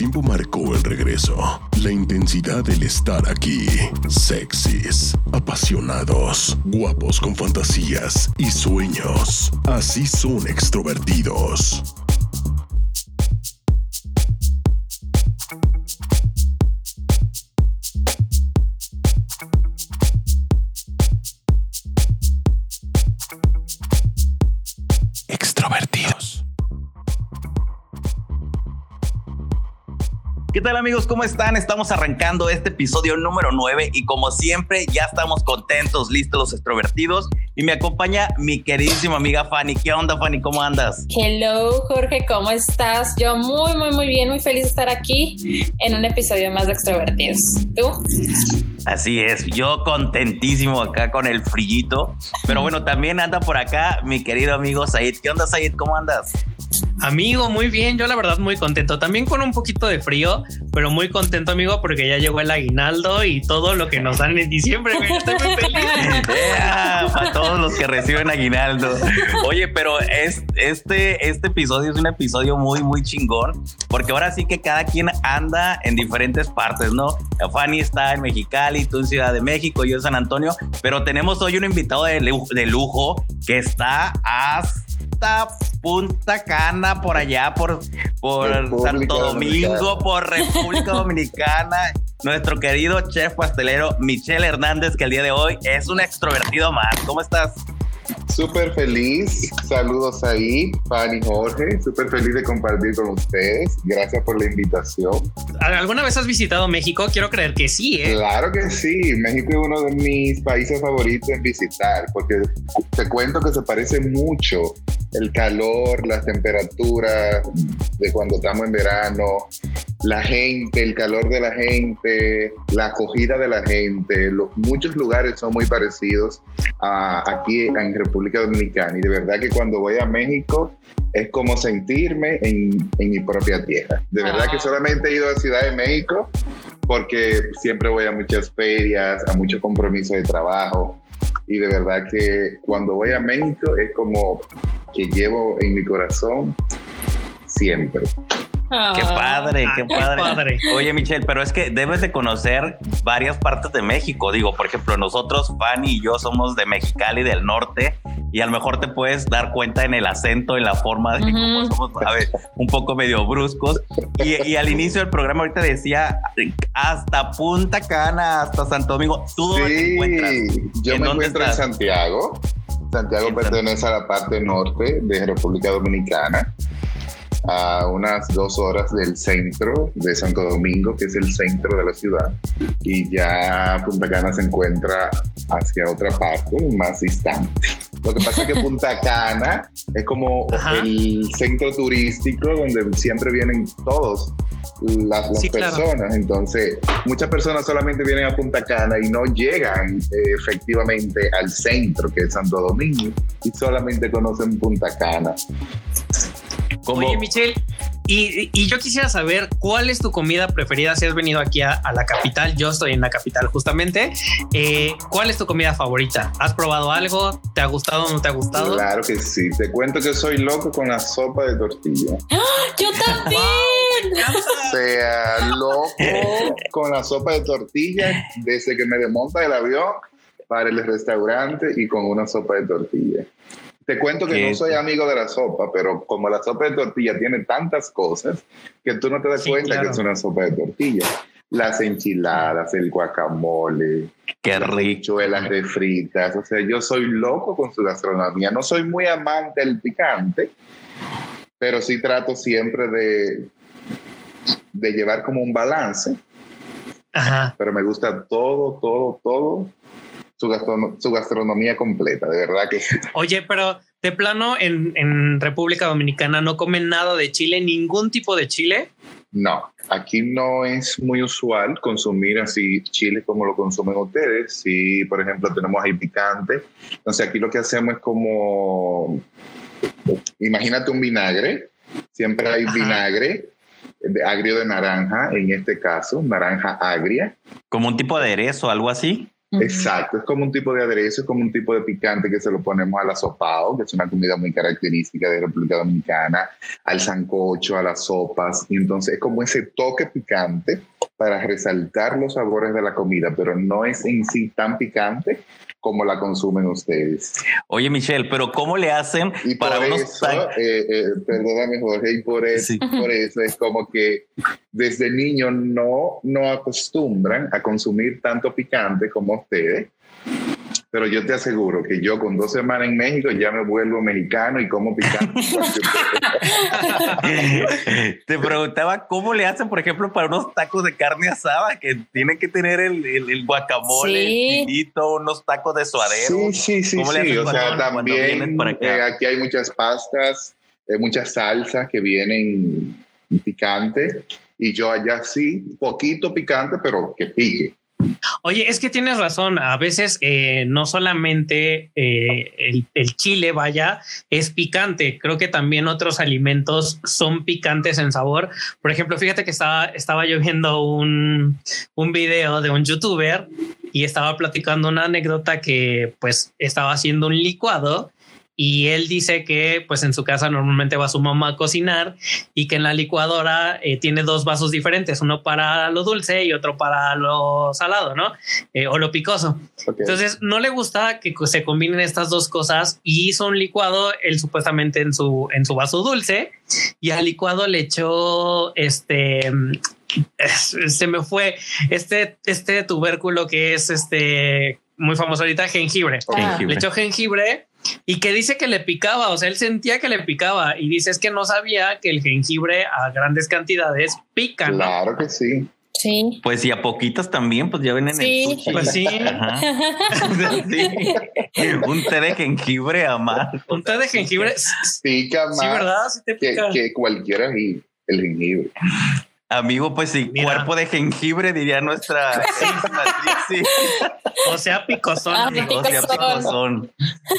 tiempo marcó el regreso. La intensidad del estar aquí. Sexys, apasionados, guapos con fantasías y sueños. Así son extrovertidos. ¿Qué tal amigos? ¿Cómo están? Estamos arrancando este episodio número 9 y como siempre ya estamos contentos, listos los extrovertidos y me acompaña mi queridísima amiga Fanny. ¿Qué onda Fanny? ¿Cómo andas? Hello Jorge, ¿cómo estás? Yo muy, muy, muy bien, muy feliz de estar aquí en un episodio más de extrovertidos. ¿Tú? Así es, yo contentísimo acá con el frillito, pero bueno, también anda por acá mi querido amigo Said. ¿Qué onda Said? ¿Cómo andas? Amigo, muy bien. Yo la verdad muy contento. También con un poquito de frío, pero muy contento, amigo, porque ya llegó el aguinaldo y todo lo que nos dan en diciembre. Estoy muy feliz. para todos los que reciben aguinaldo. Oye, pero es, este, este episodio es un episodio muy, muy chingón, porque ahora sí que cada quien anda en diferentes partes, ¿no? Fanny está en Mexicali, tú en Ciudad de México, yo en San Antonio, pero tenemos hoy un invitado de de lujo que está hasta Punta Cana, por allá, por, por Santo Domingo, por República Dominicana. Nuestro querido chef pastelero Michelle Hernández, que el día de hoy es un extrovertido más. ¿Cómo estás? Súper feliz. Saludos ahí, Fanny Jorge. Súper feliz de compartir con ustedes. Gracias por la invitación. ¿Alguna vez has visitado México? Quiero creer que sí, ¿eh? Claro que sí. México es uno de mis países favoritos en visitar porque te cuento que se parece mucho el calor, las temperaturas de cuando estamos en verano, la gente, el calor de la gente, la acogida de la gente. Los, muchos lugares son muy parecidos a, aquí en República Dominicana y de verdad que cuando voy a México es como sentirme en, en mi propia tierra. De verdad que ah. solamente he ido a Ciudad de México porque siempre voy a muchas ferias, a muchos compromisos de trabajo y de verdad que cuando voy a México es como que llevo en mi corazón siempre. Qué padre, qué padre. Oye, Michelle, pero es que debes de conocer varias partes de México. Digo, por ejemplo, nosotros, Fanny y yo, somos de Mexicali del norte y a lo mejor te puedes dar cuenta en el acento, en la forma de cómo somos, a ver, un poco medio bruscos. Y, al inicio del programa ahorita decía hasta Punta Cana, hasta Santo Domingo. ¿Tú sí, te encuentras? Yo me encuentro en Santiago. Santiago pertenece a la parte norte de República Dominicana a unas dos horas del centro de Santo Domingo, que es el centro de la ciudad, y ya Punta Cana se encuentra hacia otra parte, más distante. Lo que pasa es que Punta Cana es como el centro turístico donde siempre vienen todos las, personas. Entonces, muchas personas solamente vienen a Punta Cana y no llegan eh, efectivamente al centro, que es Santo Domingo, y solamente conocen Punta Cana. Oye, Michelle, y, yo quisiera saber cuál es tu comida preferida si has venido aquí a, la capital. Yo estoy en la capital justamente. Eh, ¿Cuál es tu comida favorita? ¿Has probado algo? ¿Te ha gustado o no te ha gustado? Claro que sí. Te cuento que soy loco con la sopa de tortilla. ¡Ah! Yo también. o sea, loco con la sopa de tortilla desde que me desmonta el avión para el restaurante y con una sopa de tortilla. Te cuento que no soy amigo de la sopa, pero como la sopa de tortilla tiene tantas cosas que tú no te das cuenta que es una sopa de tortilla. Las enchiladas, el guacamole, qué las refritas. O sea, yo soy loco con su gastronomía. No soy muy amante del picante, pero sí trato siempre de, de llevar como un balance. Ajá. Pero me gusta todo, todo, todo su, gastronomía completa, de verdad que. Oye, pero de plano en, República Dominicana no comen nada de chile, ningún tipo de chile. No, aquí no es muy usual consumir así chile como lo consumen ustedes. Si, por ejemplo, tenemos ahí picante. Entonces, aquí lo que hacemos es como, imagínate un vinagre, siempre hay vinagre, de agrio de naranja, en este caso, naranja agria. Como un tipo de aderezo, algo así. Exacto, es como un tipo de aderezo, es como un tipo de picante que se lo ponemos al asopado, que es una comida muy característica de República Dominicana, al sancocho, a las sopas, y entonces es como ese toque picante para resaltar los sabores de la comida, pero no es en sí tan picante como la consumen ustedes. Oye, Michelle, pero ¿cómo le hacen y para por eso, eh, eh, perdóname Jorge, y por eso, por eso es como que desde niño no, no acostumbran a consumir tanto picante como ustedes pero yo te aseguro que yo con dos semanas en México ya me vuelvo mexicano y como picante. te preguntaba cómo le hacen, por ejemplo, para unos tacos de carne asada que tienen que tener el, el, guacamole, unos tacos de suadero. Sí, sí, sí. sí. O sea, también eh, aquí hay muchas pastas, eh, muchas salsas que vienen picantes y yo allá sí, poquito picante, pero que pique. Oye, es que tienes razón. A veces eh, no solamente eh, el, chile, vaya, es picante. Creo que también otros alimentos son picantes en sabor. Por ejemplo, fíjate que estaba, estaba yo viendo un, un video de un youtuber y estaba platicando una anécdota que pues estaba haciendo un licuado y él dice que pues en su casa normalmente va su mamá a cocinar y que en la licuadora eh, tiene dos vasos diferentes, uno para lo dulce y otro para lo salado, ¿no? Eh, o lo picoso. Entonces no le gusta que se combinen estas dos cosas y hizo un licuado él supuestamente en su, en su vaso dulce y al licuado le echó este se me fue este, este tubérculo que es este muy famoso ahorita, jengibre. Le echó jengibre y que dice que le picaba, o sea, él sentía que le picaba y dice es que no sabía que el jengibre a grandes cantidades pica. Claro que sí. Sí. Pues y a poquitas también, pues ya ven en el sushi. Pues sí. Un té de jengibre a más. Un té de jengibre pica más. Sí, ¿verdad? Sí te pica. Que, que cualquiera el jengibre. Amigo, pues sí, cuerpo de jengibre diría nuestra sí. O sea, picosón. Ah, o sea, picosón.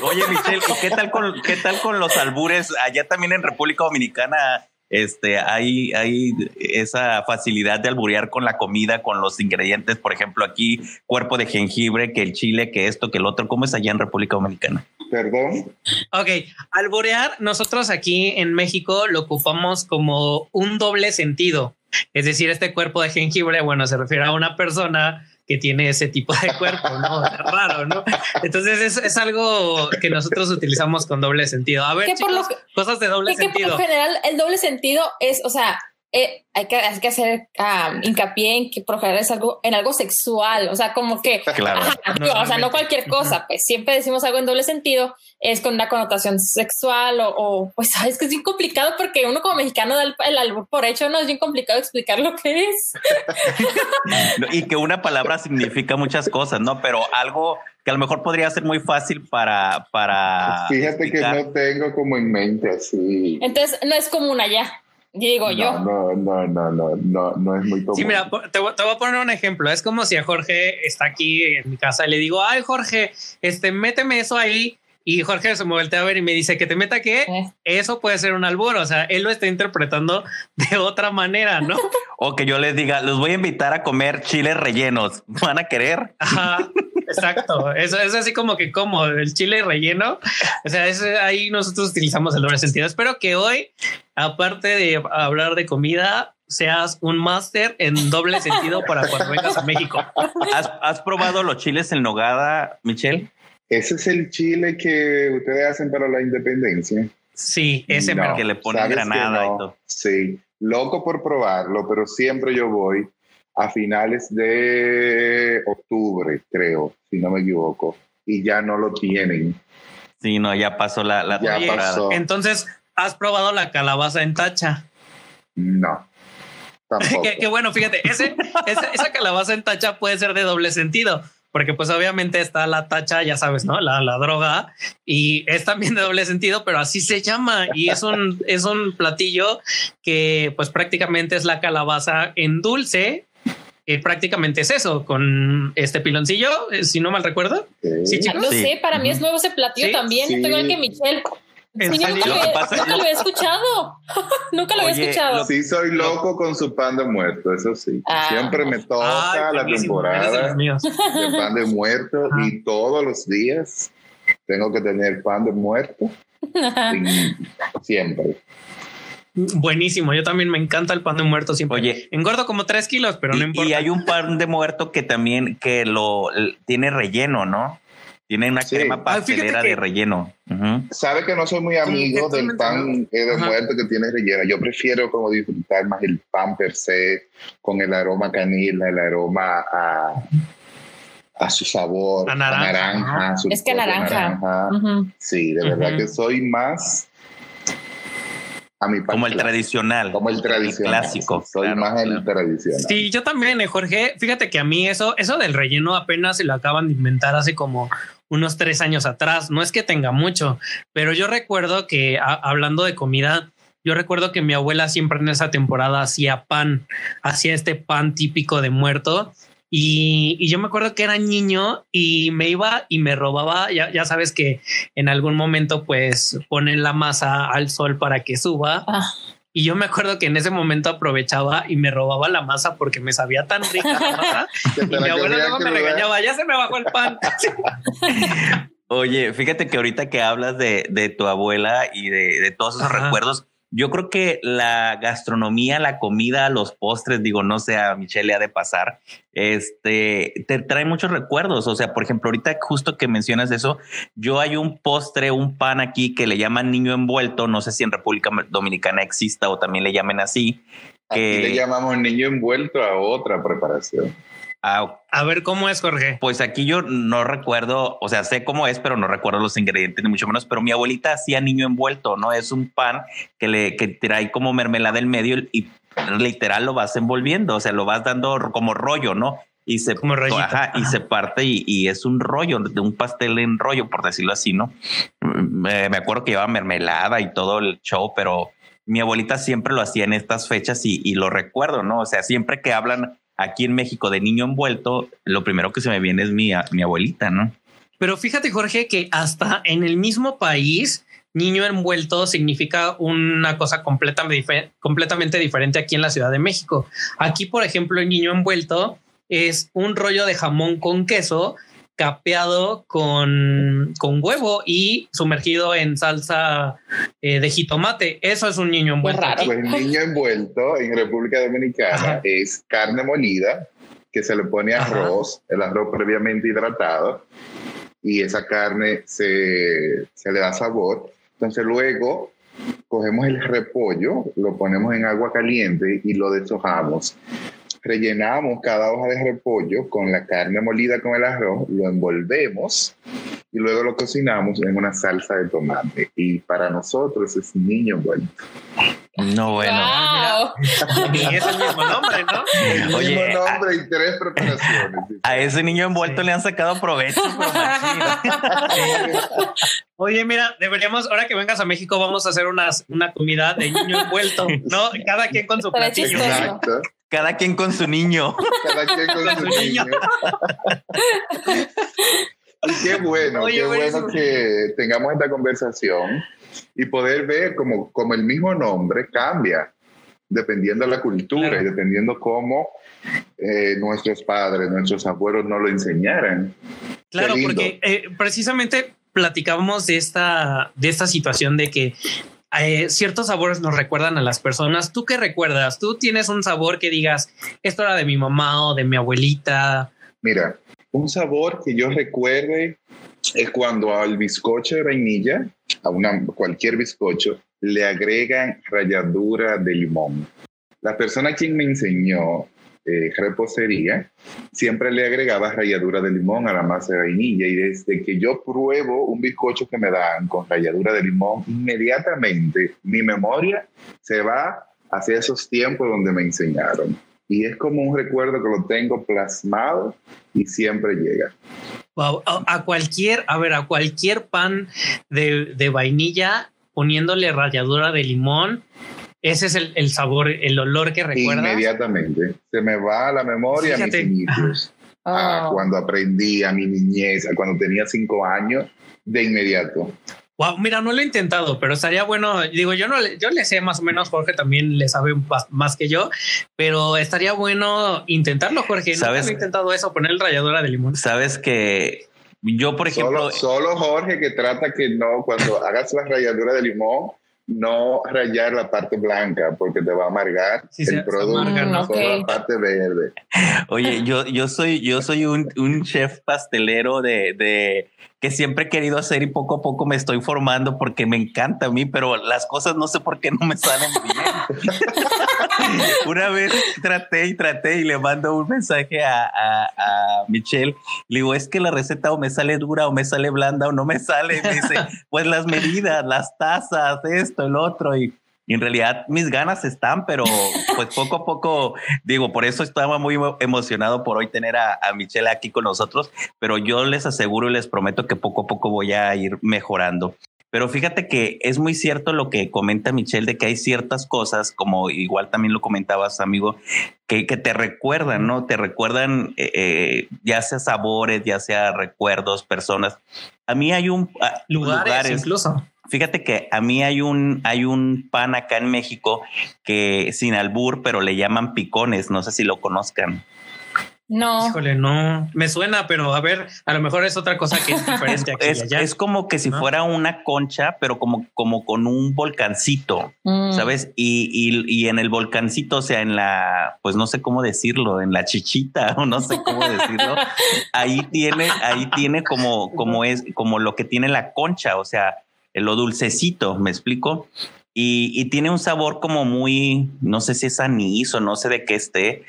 Oye, Michelle, ¿qué tal con qué tal con los albures? Allá también en República Dominicana este, hay, hay esa facilidad de alburear con la comida, con los ingredientes, por ejemplo, aquí cuerpo de jengibre, que el chile, que esto, que el otro. ¿Cómo es allá en República Dominicana? Perdón. Ok, alburear, nosotros aquí en México lo ocupamos como un doble sentido. Es decir, este cuerpo de jengibre, bueno, se refiere a una persona que tiene ese tipo de cuerpo, ¿no? raro, ¿no? Entonces es, es, algo que nosotros utilizamos con doble sentido. A ver, chicos, cosas de doble sentido. en general, el doble sentido es, o sea, eh, hay, que, hay que hacer hincapié en que por es algo en algo sexual, o sea, como que, claro. o sea, no cualquier cosa, pues siempre decimos algo en doble sentido, es con una connotación sexual o, pues sabes que es bien complicado porque uno como mexicano da el, algo por hecho, no es bien complicado explicar lo que es. y que una palabra significa muchas cosas, ¿no? Pero algo que a lo mejor podría ser muy fácil para... para Fíjate que no tengo como en mente así. Entonces, no es común allá digo yo. No, no, no, no, no, no es muy común. Sí, mira, te, voy a poner un ejemplo. Es como si a Jorge está aquí en mi casa y le digo, ay, Jorge, este, méteme eso ahí. Y Jorge se me voltea a ver y me dice que te meta que eh. eso puede ser un albur. O sea, él lo está interpretando de otra manera, ¿no? o que yo les diga, los voy a invitar a comer chiles rellenos. ¿Van a querer? Ajá. Exacto. Eso es así como que como el chile relleno. O sea, es, ahí nosotros utilizamos el doble sentido. Espero que hoy, aparte de hablar de comida, seas un máster en doble sentido para cuando vengas a México. ¿Has, probado los chiles en nogada, Michelle? Ese es el chile que ustedes hacen para la independencia. Sí, ese que le ponen granada y todo. Sí, loco por probarlo, pero siempre yo voy a finales de octubre, creo, si no me equivoco, y ya no lo tienen. Sí, no, ya pasó la, la ya pasó. Entonces, ¿has probado la calabaza en tacha? No. que, bueno, fíjate, ese, esa calabaza en tacha puede ser de doble sentido, porque pues obviamente está la tacha, ya sabes, ¿no? La, la, droga y es también de doble sentido, pero así se llama y es un, es un platillo que pues prácticamente es la calabaza en dulce eh, prácticamente es eso, con este piloncillo, eh, si no mal recuerdo. Sí, chicos. No sé, para mí es nuevo ese platillo también, igual que Michelle. Nunca, lo, había escuchado. nunca lo había escuchado. Sí, soy loco con su pan de muerto, eso sí. Ah. Siempre me toca la temporada de pan de muerto y todos los días tengo que tener pan de muerto. siempre. Buenísimo, yo también me encanta el pan de muerto siempre. Oye, engordo como tres kilos, pero no importa. Y hay un pan de muerto que también que lo tiene relleno, ¿no? Tiene una crema ah, pastelera de relleno. Sabe que no soy muy amigo del pan de muerto que tiene relleno. Yo prefiero como disfrutar más el pan per se, con el aroma canela, el aroma a, su sabor, a naranja. es que naranja. Sí, de verdad que soy más a mi Como el tradicional. Como el tradicional. clásico. Soy más el tradicional. Sí, yo también, eh, Jorge. Fíjate que a mí eso, eso del relleno apenas se lo acaban de inventar hace como unos tres años atrás. No es que tenga mucho, pero yo recuerdo que hablando de comida, yo recuerdo que mi abuela siempre en esa temporada hacía pan, hacía este pan típico de muerto y, yo me acuerdo que era niño y me iba y me robaba, ya, ya sabes que en algún momento pues ponen la masa al sol para que suba. Ah. Y yo me acuerdo que en ese momento aprovechaba y me robaba la masa porque me sabía tan rica la masa. y mi abuela luego me regañaba, ya se me bajó el pan. Oye, fíjate que ahorita que hablas de, de tu abuela y de, de todos esos recuerdos, yo creo que la gastronomía, la comida, los postres, digo, no sé, a Michelle le ha de pasar, este, te trae muchos recuerdos. O sea, por ejemplo, ahorita justo que mencionas eso, yo hay un postre, un pan aquí que le llaman niño envuelto, no sé si en República Dominicana exista o también le llamen así. Aquí le llamamos niño envuelto a otra preparación. A ver cómo es, Jorge. Pues aquí yo no recuerdo, o sea, sé cómo es, pero no recuerdo los ingredientes ni mucho menos. Pero mi abuelita hacía niño envuelto, no es un pan que le que trae como mermelada en medio y literal lo vas envolviendo, o sea, lo vas dando como rollo, ¿no? Y se, como y se parte y, es un rollo, de un pastel en rollo, por decirlo así, ¿no? Me, acuerdo que llevaba mermelada y todo el show, pero mi abuelita siempre lo hacía en estas fechas y, y lo recuerdo, ¿no? O sea, siempre que hablan aquí en México de niño envuelto, lo primero que se me viene es mi, mi abuelita, ¿no? Pero fíjate, Jorge, que hasta en el mismo país, niño envuelto significa una cosa completamente, completamente diferente aquí en la Ciudad de México. Aquí, por ejemplo, el niño envuelto es un rollo de jamón con queso capeado con, con huevo y sumergido en salsa eh, de jitomate. Eso es un niño envuelto. Pues el niño envuelto en República Dominicana es carne molida que se le pone arroz, el arroz previamente hidratado y esa carne se, se le da sabor. Entonces luego cogemos el repollo, lo ponemos en agua caliente y lo deshojamos rellenamos cada hoja de repollo con la carne molida con el arroz, lo envolvemos y luego lo cocinamos en una salsa de tomate. Y para nosotros es niño bueno. No, bueno. Y es el mismo nombre, ¿no? El mismo nombre y tres preparaciones. A ese niño envuelto le han sacado provecho. Oye, mira, deberíamos, ahora que vengas a México, vamos a hacer unas, una comida de niño envuelto, ¿no? Cada quien con su platillo. Exacto. Cada quien con su niño. Cada quien con, su, niño. y qué bueno, qué bueno que tengamos esta conversación y poder ver como, como el mismo nombre cambia dependiendo de la cultura y dependiendo cómo eh, nuestros padres, nuestros abuelos no lo enseñaran. Claro, porque eh, precisamente platicábamos de esta, de esta situación de que eh, ciertos sabores nos recuerdan a las personas. ¿Tú qué recuerdas? ¿Tú tienes un sabor que digas, esto era de mi mamá o de mi abuelita? Mira, un sabor que yo recuerde es cuando al bizcocho de vainilla, a cualquier bizcocho, le agregan ralladura de limón. La persona quien me enseñó eh, repostería, siempre le agregaba ralladura de limón a la masa de vainilla y desde que yo pruebo un bizcocho que me dan con ralladura de limón, inmediatamente mi memoria se va hacia esos tiempos donde me enseñaron. Y es como un recuerdo que lo tengo plasmado y siempre llega. A, cualquier, a ver, a cualquier pan de, de vainilla poniéndole ralladura de limón, ese es el, sabor, el olor que recuerdas. Inmediatamente. Se me va a la memoria a mis inicios. A ah. cuando aprendí, a mi niñez, a cuando tenía cinco años, de inmediato. Wow, mira, no lo he intentado, pero estaría bueno. Digo, yo no le, yo le sé más o menos, Jorge también le sabe más que yo, pero estaría bueno intentarlo, Jorge. ¿Sabes? No he intentado eso, poner el ralladura de limón. Sabes que yo, por ejemplo, solo, Jorge que trata que no, cuando hagas la ralladura de limón, no rayar la parte blanca porque te va a amargar el producto, no la parte verde. Oye, yo, yo soy, yo soy un, un chef pastelero de, de que siempre he querido hacer y poco a poco me estoy formando porque me encanta a mí, pero las cosas no sé por qué no me salen bien. Una vez traté y traté y le mando un mensaje a, a, Michelle. Le digo, es que la receta o me sale dura o me sale blanda o no me sale. me dice, pues las medidas, las tazas, esto, el otro. Y y en realidad mis ganas están, pero pues poco a poco, digo, por eso estaba muy emocionado por hoy tener a, Michelle aquí con nosotros, pero yo les aseguro y les prometo que poco a poco voy a ir mejorando. Pero fíjate que es muy cierto lo que comenta Michelle de que hay ciertas cosas, como igual también lo comentabas, amigo, que, que te recuerdan, ¿no? Te recuerdan eh, eh, ya sea sabores, ya sea recuerdos, personas. A mí hay un ah, lugares, lugares incluso Fíjate que a mí hay un, hay un pan acá en México que sin albur, pero le llaman picones. No sé si lo conozcan. No. Híjole, no. Me suena, pero a ver, a lo mejor es otra cosa que es diferente aquí es, es como que si fuera una concha, pero como, como con un volcancito, mm. ¿sabes? Y, y, y, en el volcancito, o sea, en la, pues no sé cómo decirlo, en la chichita, o no sé cómo decirlo, ahí tiene, ahí tiene como, como es, como lo que tiene la concha, o sea, lo dulcecito, ¿me explico? Y, tiene un sabor como muy, no sé si es anís o no sé de qué esté,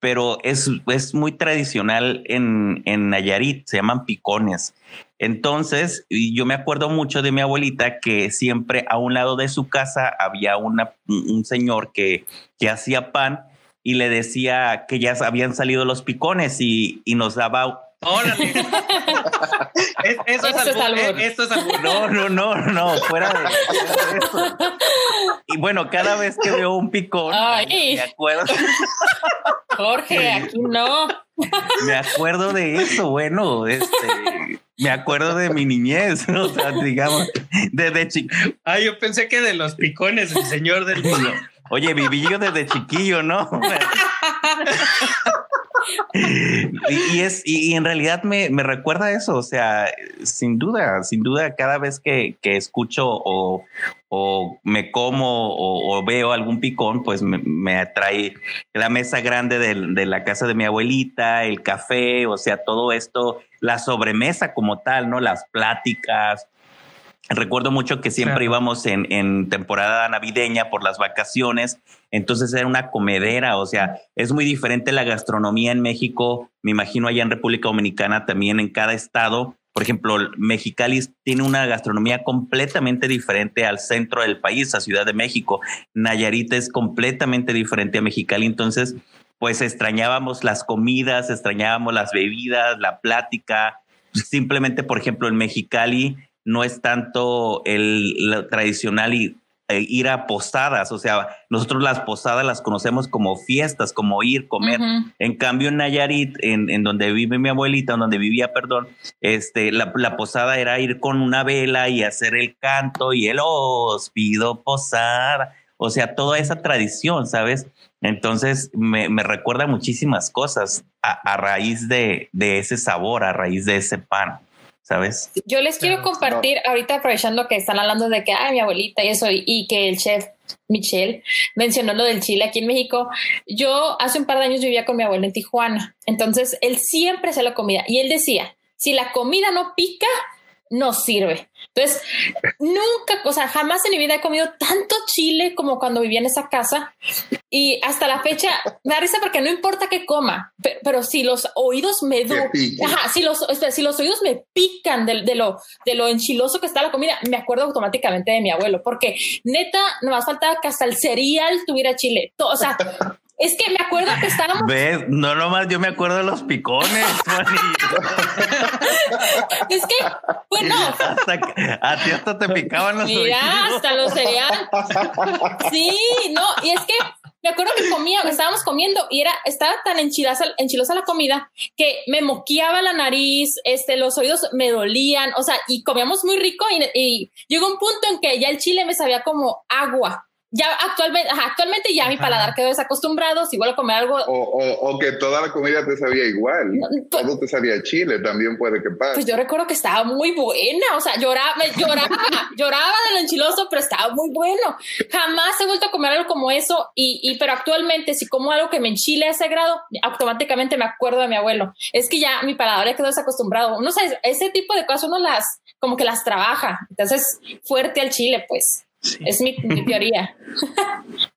pero es, es muy tradicional en, en Nayarit, se llaman picones. Entonces, yo me acuerdo mucho de mi abuelita que siempre a un lado de su casa había una, un señor que, que hacía pan y le decía que ya habían salido los picones y, y nos daba Órale. eso, es algo. Eh, esto es algo. No, no, no, no, fuera de, eso. Y bueno, cada vez que veo un picón, me acuerdo. Jorge, aquí no. Me acuerdo de eso, bueno, este, me acuerdo de mi niñez, o sea, digamos, desde chico. Ah, yo pensé que de los picones, el señor del Oye, viví yo desde chiquillo, ¿no? y, es, y, en realidad me, recuerda eso, o sea, sin duda, sin duda, cada vez que, escucho o, me como o, veo algún picón, pues me, atrae la mesa grande de, la casa de mi abuelita, el café, o sea, todo esto, la sobremesa como tal, ¿no? Las pláticas, Recuerdo mucho que siempre íbamos en, en, temporada navideña por las vacaciones, entonces era una comedera, o sea, es muy diferente la gastronomía en México, me imagino allá en República Dominicana también en cada estado. Por ejemplo, Mexicali tiene una gastronomía completamente diferente al centro del país, a Ciudad de México. Nayarit es completamente diferente a Mexicali, entonces pues extrañábamos las comidas, extrañábamos las bebidas, la plática. Simplemente, por ejemplo, en Mexicali no es tanto el, tradicional y, e ir a posadas, o sea, nosotros las posadas las conocemos como fiestas, como ir, comer. En cambio, en Nayarit, en, donde vive mi abuelita, en donde vivía, perdón, este, la, posada era ir con una vela y hacer el canto y el os pido posada, o sea, toda esa tradición, ¿sabes? Entonces me, recuerda muchísimas cosas a, raíz de, de ese sabor, a raíz de ese pan. ¿Sabes? Yo les quiero compartir, ahorita aprovechando que están hablando de que, ay, mi abuelita y eso, y, que el chef Michelle mencionó lo del chile aquí en México. Yo hace un par de años vivía con mi abuelo en Tijuana, entonces él siempre hacía la comida y él decía, si la comida no pica, no sirve. Entonces, nunca, o sea, jamás en mi vida he comido tanto chile como cuando vivía en esa casa. Y hasta la fecha me da risa porque no importa qué coma, pero, si los oídos me si los, si los oídos me pican de, de, lo, de lo enchiloso que está la comida, me acuerdo automáticamente de mi abuelo, porque neta, no más faltaba que hasta el cereal tuviera chile. o sea, es que me acuerdo que estábamos. ¿Ves? No nomás yo me acuerdo de los picones, Es que, bueno. a ti hasta te picaban los Mira, hasta los cereales. Sí, no, y es que me acuerdo que comía, estábamos comiendo y era, estaba tan enchilosa, enchilosa la comida que me moqueaba la nariz, este, los oídos me dolían, o sea, y comíamos muy rico y, y llegó un punto en que ya el chile me sabía como agua ya actualmente, actualmente ya mi paladar quedó desacostumbrado, si vuelvo a comer algo. O, que toda la comida te sabía igual, pues todo te sabía chile, también puede que pase. Pues yo recuerdo que estaba muy buena, o sea, lloraba, lloraba, lloraba de lo enchiloso, pero estaba muy bueno. Jamás he vuelto a comer algo como eso, y, y pero actualmente si como algo que me enchile a ese grado, automáticamente me acuerdo de mi abuelo. Es que ya mi paladar ya quedó desacostumbrado. No sé, ese tipo de cosas uno las, como que las trabaja. Entonces, fuerte al chile, pues. Es mi, teoría.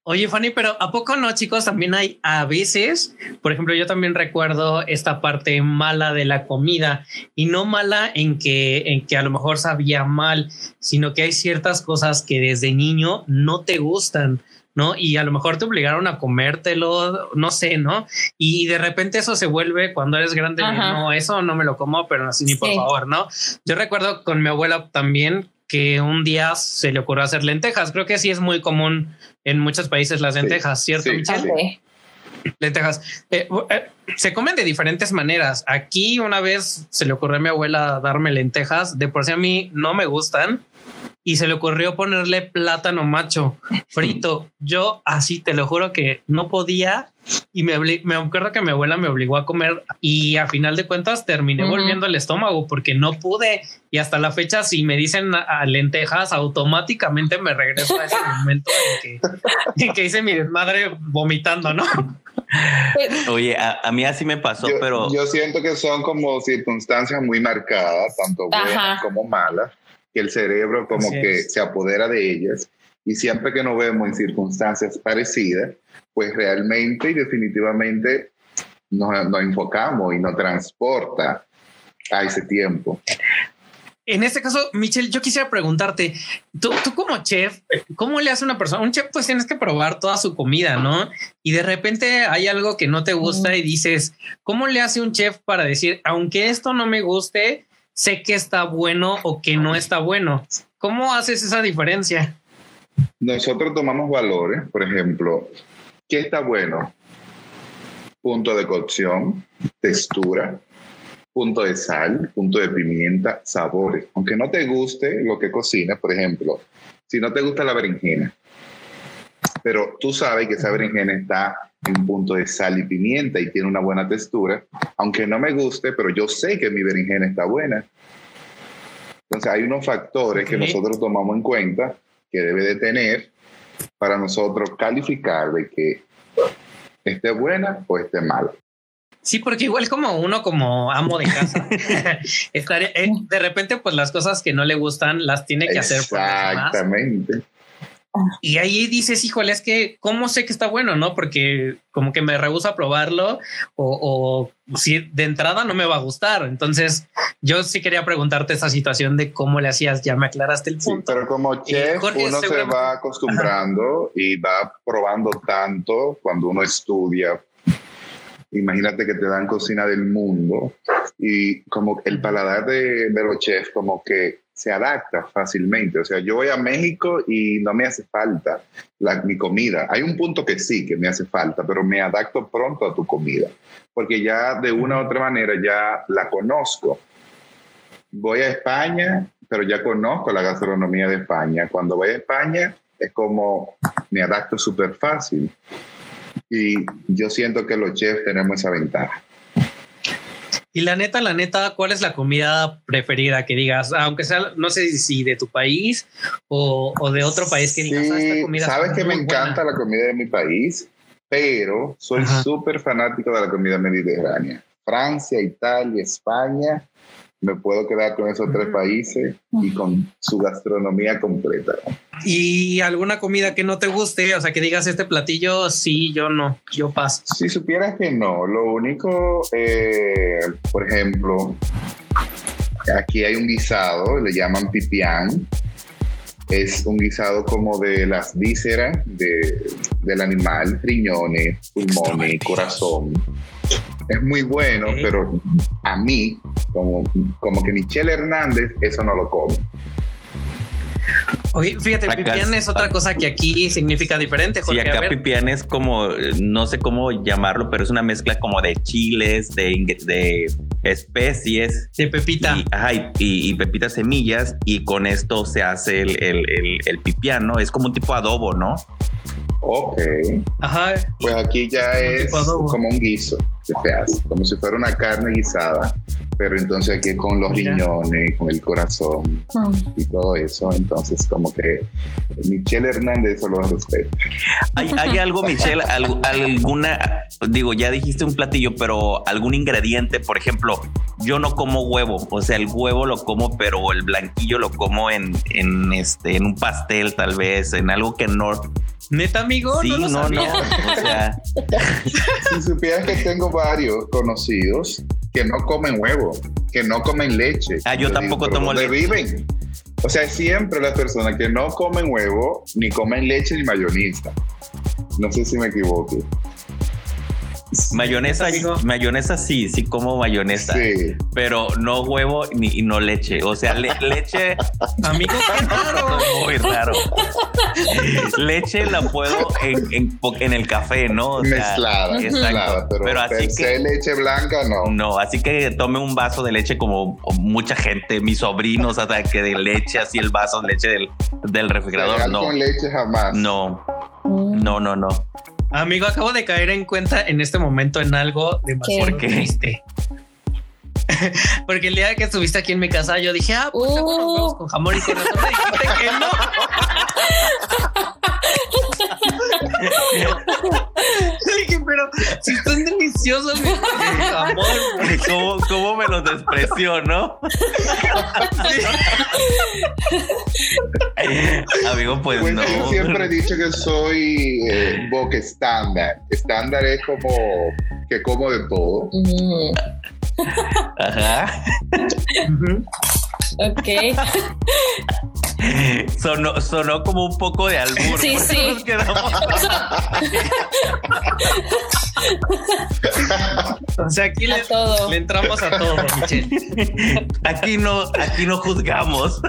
Oye, Fanny, pero ¿a poco no, chicos? También hay a veces, por ejemplo, yo también recuerdo esta parte mala de la comida y no mala en que, en que a lo mejor sabía mal, sino que hay ciertas cosas que desde niño no te gustan. ¿no? Y a lo mejor te obligaron a comértelo, no sé, ¿no? Y de repente eso se vuelve cuando eres grande, no, eso no me lo como, pero así ni por favor, ¿no? Yo recuerdo con mi abuela también que un día se le ocurrió hacer lentejas. Creo que sí es muy común en muchos países las lentejas, ¿cierto, Michelle? Lentejas. Eh, eh, se comen de diferentes maneras. Aquí una vez se le ocurrió a mi abuela darme lentejas. De por sí a mí no me gustan y se le ocurrió ponerle plátano macho frito. Yo así te lo juro que no podía y me, me acuerdo que mi abuela me obligó a comer y a final de cuentas terminé volviendo al estómago porque no pude y hasta la fecha si me dicen a, lentejas automáticamente me regreso a ese momento en que, hice mi madre vomitando, ¿no? Oye, a, mí así me pasó, pero yo siento que son como circunstancias muy marcadas, tanto buenas como malas que el cerebro como que se apodera de ellas y siempre que nos vemos en circunstancias parecidas, pues realmente y definitivamente nos, nos enfocamos y nos transporta a ese tiempo. En este caso, Michelle, yo quisiera preguntarte, tú, tú como chef, ¿cómo le hace una persona? Un chef pues tienes que probar toda su comida, ¿no? Y de repente hay algo que no te gusta y dices, ¿cómo le hace un chef para decir, aunque esto no me guste, sé que está bueno o que no está bueno. ¿Cómo haces esa diferencia? Nosotros tomamos valores, por ejemplo, ¿qué está bueno? Punto de cocción, textura, punto de sal, punto de pimienta, sabores. Aunque no te guste lo que cocinas, por ejemplo, si no te gusta la berenjena, pero tú sabes que esa berenjena está en un punto de sal y pimienta y tiene una buena textura, aunque no me guste, pero yo sé que mi berenjena está buena. Entonces hay unos factores que nosotros tomamos en cuenta que debe de tener para nosotros calificar de que esté buena o esté mala. Sí, porque igual como uno como amo de casa, eh, de repente pues las cosas que no le gustan las tiene que hacer. Exactamente. Y ahí dices, híjole, es que cómo sé que está bueno, ¿no? Porque como que me rehuso a probarlo o, si de entrada no me va a gustar. Entonces, yo sí quería preguntarte esa situación de cómo le hacías, ya me aclaraste el punto. pero como chef, uno se va acostumbrando y va probando tanto cuando uno estudia. Imagínate que te dan cocina del mundo y como el paladar de, de los chefs como que se adapta fácilmente. O sea, yo voy a México y no me hace falta la, mi comida. Hay un punto que sí, que me hace falta, pero me adapto pronto a tu comida, porque ya de una u otra manera ya la conozco. Voy a España, pero ya conozco la gastronomía de España. Cuando voy a España es como me adapto súper fácil. Y yo siento que los chefs tenemos esa ventaja. Y la neta, la neta, ¿cuál es la comida preferida que digas? Aunque sea, no sé si de tu país o, de otro país que digas, ah, esta comida Sabes que me encanta la comida de mi país, pero soy súper fanático de la comida mediterránea. Francia, Italia, España me puedo quedar con esos tres países y con su gastronomía completa. ¿Y alguna comida que no te guste? O sea, que digas este platillo, sí, yo no, yo paso. Si supieras que no, lo único, eh, por ejemplo, aquí hay un guisado, le llaman pipián. Es un guisado como de las vísceras del animal, riñones, pulmones, corazón es muy bueno, pero a mí, como, como que Michelle Hernández, eso no lo come. Oye, fíjate, pipián es otra cosa que aquí significa diferente. Jorge, sí, acá pipián es como, no sé cómo llamarlo, pero es una mezcla como de chiles, de, de especies. De pepita. Y, ajá, y, pepita semillas, y con esto se hace el, el, el, pipián, ¿no? Es como un tipo adobo, ¿no? Ok. Ajá. Pues aquí ya es como un guiso se hace, como si fuera una carne guisada pero entonces aquí con los riñones, con el corazón ah. y todo eso, entonces como que Michelle Hernández solo respeto. ¿Hay, ¿Hay algo, Michelle, alguna, digo, ya dijiste un platillo, pero algún ingrediente, por ejemplo, yo no como huevo, o sea, el huevo lo como, pero el blanquillo lo como en, en, este, en un pastel tal vez, en algo que no... Neta, amigo, sí, no, no, no, o sea... si supieras que tengo varios conocidos que no comen huevo, que no comen leche. Ah, yo tampoco tomo leche. viven? O sea, siempre las personas que no comen huevo, ni comen leche ni mayonesa. No sé si me equivoco. Mayonesa, mayonesa sí, sí como mayonesa, pero no huevo ni no leche. O sea, leche, amigo, raro. muy raro. leche la puedo en, en, el café, ¿no? O sea, mezclada, pero, así que leche blanca no. No, así que tome un vaso de leche como mucha gente, mis sobrinos, hasta que de leche así el vaso de leche del, del refrigerador. No. Con leche jamás. No, no, no, no. Amigo, acabo de caer en cuenta en este momento en algo demasiado triste. Porque el día que estuviste aquí en mi casa, yo dije, ah, pues uh. con jamón y con eso me dijiste que no. dije, pero si están deliciosos mis jamón. ¿Cómo, ¿Cómo, me los despreció, no? Amigo, pues, pues, no. Yo siempre he dicho que soy eh, boca estándar. Estándar es como que como de todo. Ajá. Ok. Sonó, sonó como un poco de albur. Sí, sí. o sea, aquí le, le, entramos a todo, Michelle. Aquí no, aquí no juzgamos.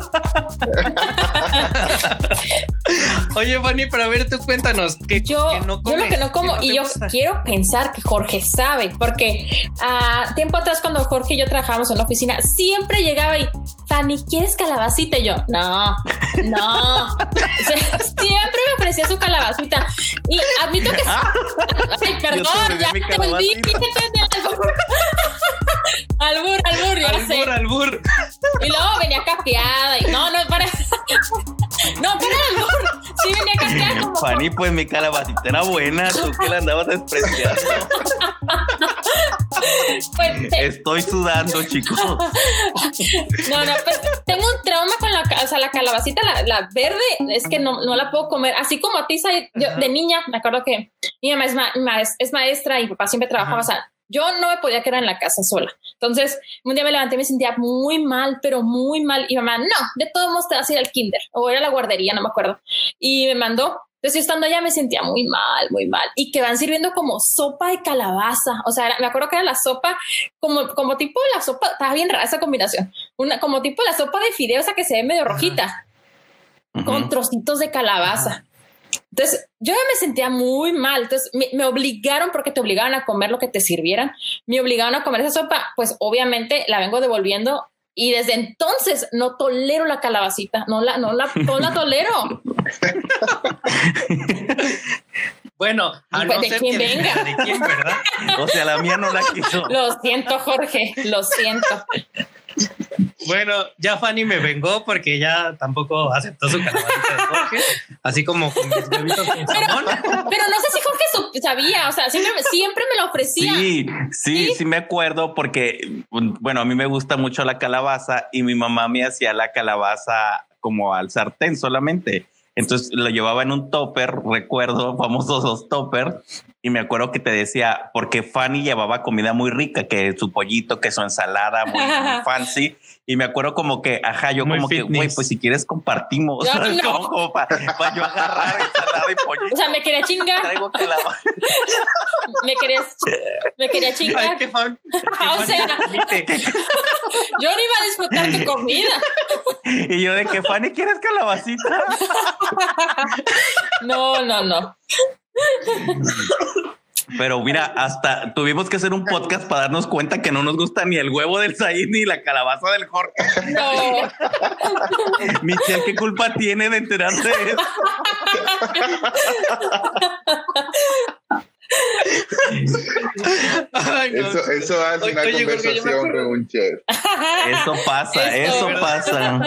Oye, Fanny, pero a ver, tú cuéntanos. Que, yo, no yo lo que no como, y yo quiero pensar que Jorge sabe, porque a ah, tiempo atrás, cuando Jorge y yo trabajábamos en la oficina, siempre llegaba y Fanny, ¿quieres calabacita? Y yo, no, no. siempre me ofrecía su calabacita. Y admito que. Ay, perdón, ya te volví. albur, albur, ya albur, sé. Albur, Y luego venía capeada. Y no, no, para. No, para albur. Sí, venía capeada. Como... Fanny, pues mi calabacita era buena. Tú que la andabas despreciando. Pues, Estoy sudando, chicos. No, no, pues tengo un trauma con la, o sea, la calabacita, la, verde, es que no, no, la puedo comer. Así como a ti, yo de niña, me acuerdo que mi mamá es, es maestra y mi papá siempre trabajaba, o sea, yo no me podía quedar en la casa sola. Entonces, un día me levanté y me sentía muy mal, pero muy mal. Y mamá, no, de todos modos te vas a ir al kinder o era la guardería, no me acuerdo. Y me mandó entonces, estando allá me sentía muy mal, muy mal. Y que van sirviendo como sopa de calabaza. O sea, me acuerdo que era la sopa, como, como tipo la sopa, estaba bien rara esa combinación. Una, como tipo la sopa de fideo, esa que se ve medio rojita, con trocitos de calabaza. Entonces, yo me sentía muy mal. Entonces, me, me, obligaron, porque te obligaban a comer lo que te sirvieran, me obligaron a comer esa sopa. Pues obviamente la vengo devolviendo y desde entonces no tolero la calabacita, no la, no la, no la tolero. bueno, a no de quién venga. De quién, ¿verdad? O sea, la mía no la quiso. Lo siento, Jorge, lo siento. Bueno, ya Fanny me vengó porque ya tampoco aceptó su calabacita de Jorge, así como con mis bebitos con pero, pero no sé si Jorge sabía, o sea, siempre, siempre me lo ofrecía. Sí, sí, sí, me acuerdo porque, bueno, a mí me gusta mucho la calabaza y mi mamá me hacía la calabaza como al sartén solamente. Entonces lo llevaba en un topper, recuerdo, famosos los topper, y me acuerdo que te decía, porque Fanny llevaba comida muy rica, que su pollito, que su ensalada muy, fancy. Y me acuerdo como que, ajá, yo como que, güey, pues si quieres compartimos. como, para yo agarrar ensalada y pollito. O sea, me quería chingar. Traigo que la... me querías, me quería chingar. Ay, qué fan. o sea, yo no iba a disfrutar tu comida. y yo de que Fanny, ¿quieres calabacita? no, no, no. Pero mira, hasta tuvimos que hacer un podcast para darnos cuenta que no nos gusta ni el huevo del Said ni la calabaza del Jorge. No. Michelle, ¿qué culpa tiene de enterarse de eso? eso, eso hace una conversación con un chef. Eso pasa, eso, pasa.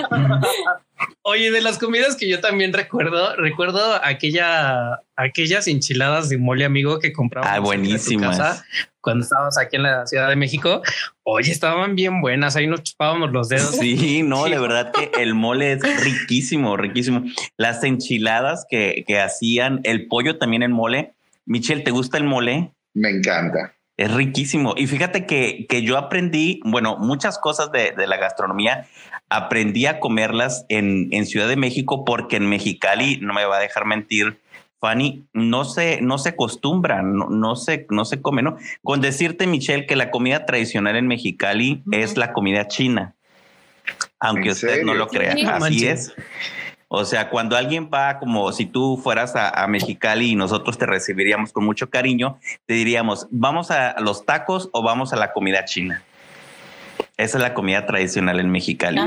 Oye, de las comidas que yo también recuerdo, recuerdo aquella, aquellas enchiladas de mole amigo que compramos. Ah, buenísimas. cuando estábamos aquí en la Ciudad de México. Oye, estaban bien buenas. Ahí nos chupábamos los dedos. Sí, no, de verdad que el mole es riquísimo, riquísimo. Las enchiladas que, que hacían, el pollo también en mole Michelle, ¿te gusta el mole? Me encanta. Es riquísimo. Y fíjate que, que yo aprendí, bueno, muchas cosas de, de, la gastronomía, aprendí a comerlas en, en, Ciudad de México porque en Mexicali, no me va a dejar mentir, Fanny, no se, no se acostumbra, no, no, se, no se come, ¿no? Con decirte, Michelle, que la comida tradicional en Mexicali es la comida china. Aunque usted no lo crea, así es. O sea, cuando alguien va, como si tú fueras a, Mexicali y nosotros te recibiríamos con mucho cariño, te diríamos, ¿vamos a los tacos o vamos a la comida china? Esa es la comida tradicional en Mexicali.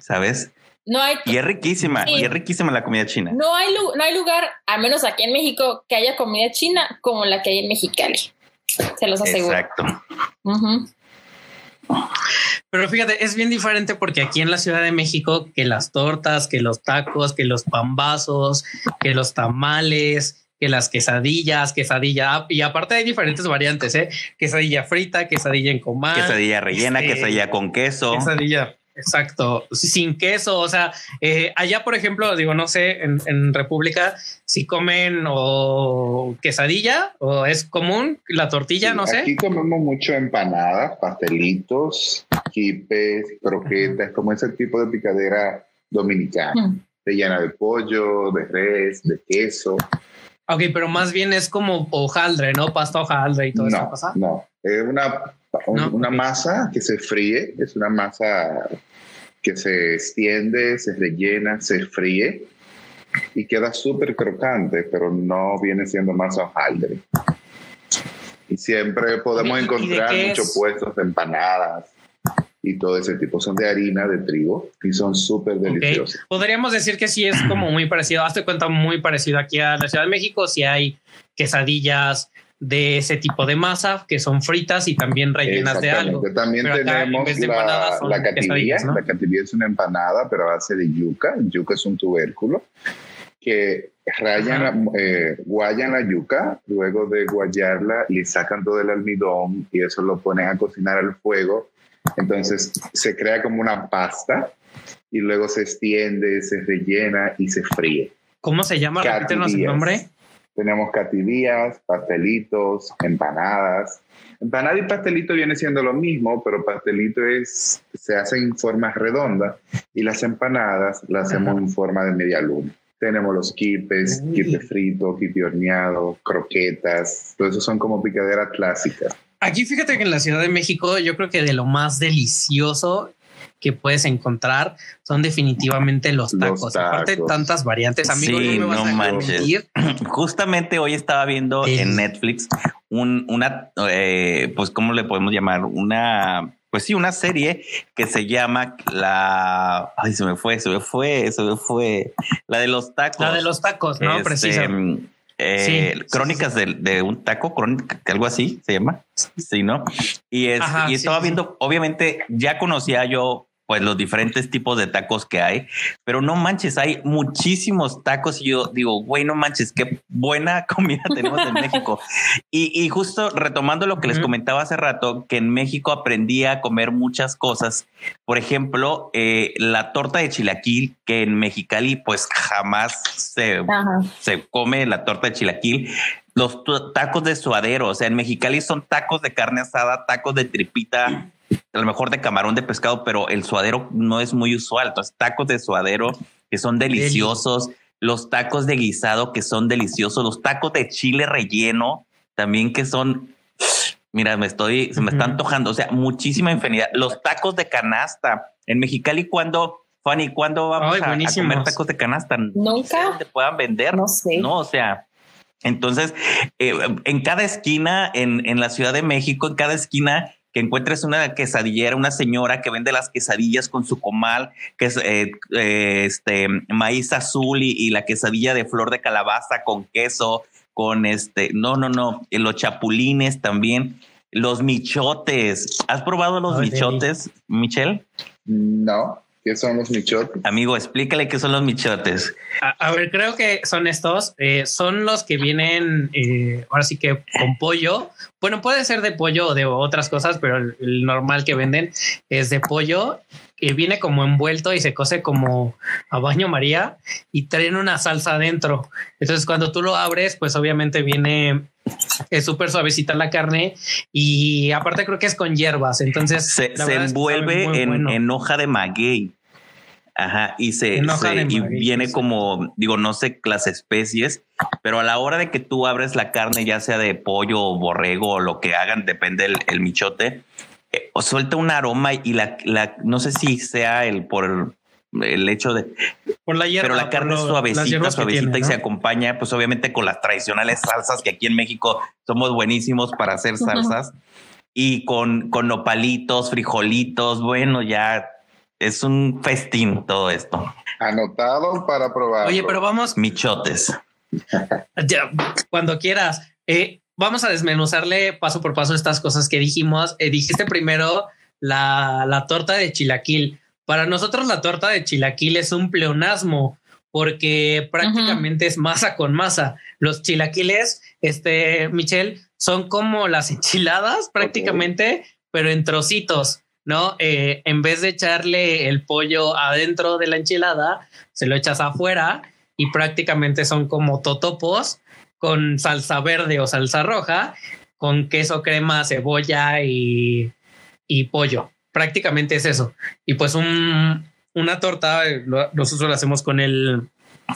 ¿Sabes? No hay. Y es riquísima, y es riquísima la comida china. No hay, no hay lugar, al menos aquí en México, que haya comida china como la que hay en Mexicali. Se los aseguro. Exacto. Pero fíjate, es bien diferente porque aquí en la Ciudad de México, que las tortas, que los tacos, que los pambazos, que los tamales, que las quesadillas, quesadilla, y aparte hay diferentes variantes, ¿eh? Quesadilla frita, quesadilla en comal. Quesadilla rellena, este, quesadilla con queso. Quesadilla Exacto, sin queso, o sea, eh, allá por ejemplo, digo, no sé, en, República, si comen o quesadilla o es común la tortilla, no sé. Aquí comemos mucho empanadas, pastelitos, quipes, croquetas, como ese tipo de picadera dominicana, mm. rellena de pollo, de res, de queso. Ok, pero más bien es como hojaldre, ¿no? Pasta hojaldre y todo eso. No, es una, una masa que se fríe, es una masa que se extiende, se rellena, se fríe y queda súper crocante, pero no viene siendo masa hojaldre. Y siempre podemos encontrar muchos puestos de empanadas, y todo ese tipo. Son de harina de trigo y son súper deliciosos. Podríamos decir que sí es como muy parecido. Hazte cuenta, muy parecido aquí a la Ciudad de México. Si hay quesadillas de ese tipo de masa que son fritas y también rellenas de algo. También tenemos la, la cativía. La cativía es una empanada, pero a base de yuca. Yuca es un tubérculo que rayan, eh, guayan la yuca, luego de guayarla le sacan todo el almidón y eso lo ponen a cocinar al fuego entonces se crea como una pasta y luego se extiende, se rellena y se fríe. ¿Cómo se llama? Repítenos el nombre. Tenemos catillas, pastelitos, empanadas. Empanada y pastelito viene siendo lo mismo, pero pastelito es, se hace en forma redonda y las empanadas las hacemos en forma de media luna. Tenemos los quipes, quipe frito, quipe horneado, croquetas, todo eso son como picaderas clásicas. Aquí fíjate que en la Ciudad de México yo creo que de lo más delicioso que puedes encontrar son definitivamente los tacos. Aparte tantas variantes, amigos, sí, no, manches. Justamente hoy estaba viendo en Netflix un, una, eh, pues, ¿cómo le podemos llamar? Una, pues sí, una serie que se llama la, ay, se me fue, se me fue, se me fue, la de los tacos. La de los tacos, ¿no? Este, eh, crónicas De, un taco, crónica, algo así se llama. Sí, ¿no? Y, es, y estaba viendo, obviamente ya conocía yo pues los diferentes tipos de tacos que hay, pero no manches, hay muchísimos tacos y yo digo, güey, no manches, qué buena comida tenemos en México. Y, justo retomando lo que les comentaba hace rato, que en México aprendí a comer muchas cosas. Por ejemplo, eh, la torta de chilaquil, que en Mexicali pues jamás se, se come la torta de chilaquil los tacos de suadero. O sea, en Mexicali son tacos de carne asada, tacos de tripita, a lo mejor de camarón de pescado, pero el suadero no es muy usual. Entonces, tacos de suadero que son deliciosos, los tacos de guisado que son deliciosos, los tacos de chile relleno también que son Mira, me estoy, se me están antojando, o sea, muchísima infinidad. Los tacos de canasta en Mexicali, cuando, Fanny, ¿cuándo vamos a, comer tacos de canasta? Nunca. te puedan vender. No sé. No, o sea, entonces, eh, en cada esquina, en, en la Ciudad de México, en cada esquina que encuentres una quesadillera, una señora que vende las quesadillas con su comal, que es eh, eh, este maíz azul y, y, la quesadilla de flor de calabaza con queso, con este, no, no, no, los chapulines también, los michotes. ¿Has probado los michotes, Michelle? No. ¿Qué son los michotes? Amigo, explícale qué son los michotes. A, ver, creo que son estos. Eh, son los que vienen, eh, ahora sí que con pollo. Bueno, puede ser de pollo o de otras cosas, pero el normal que venden es de pollo que viene como envuelto y se cose como a baño María y traen una salsa adentro. Entonces cuando tú lo abres, pues obviamente viene es súper suavecita la carne y aparte creo que es con hierbas. Entonces se, envuelve en, hoja de maguey. Ajá, y se, y viene como, digo, no sé las especies, pero a la hora de que tú abres la carne, ya sea de pollo o borrego o lo que hagan, depende del el michote, eh, suelta un aroma y la, la, no sé si sea el por el hecho de por la hierba, pero la carne es suavecita, suavecita y se acompaña, pues obviamente con las tradicionales salsas que aquí en México somos buenísimos para hacer salsas y con, con nopalitos, frijolitos. Bueno, ya es un festín todo esto. Anotado para probar. Oye, pero vamos. Michotes. ya, cuando quieras. Eh, vamos a desmenuzarle paso por paso estas cosas que dijimos. Eh, dijiste primero la, la, torta de chilaquil. Para nosotros la torta de chilaquil es un pleonasmo porque prácticamente es masa con masa. Los chilaquiles, este, Michelle, son como las enchiladas prácticamente, pero en trocitos, ¿no? Eh, en vez de echarle el pollo adentro de la enchilada, se lo echas afuera y prácticamente son como totopos con salsa verde o salsa roja, con queso, crema, cebolla y, y pollo. Prácticamente es eso. Y pues un, una torta, nosotros la hacemos con el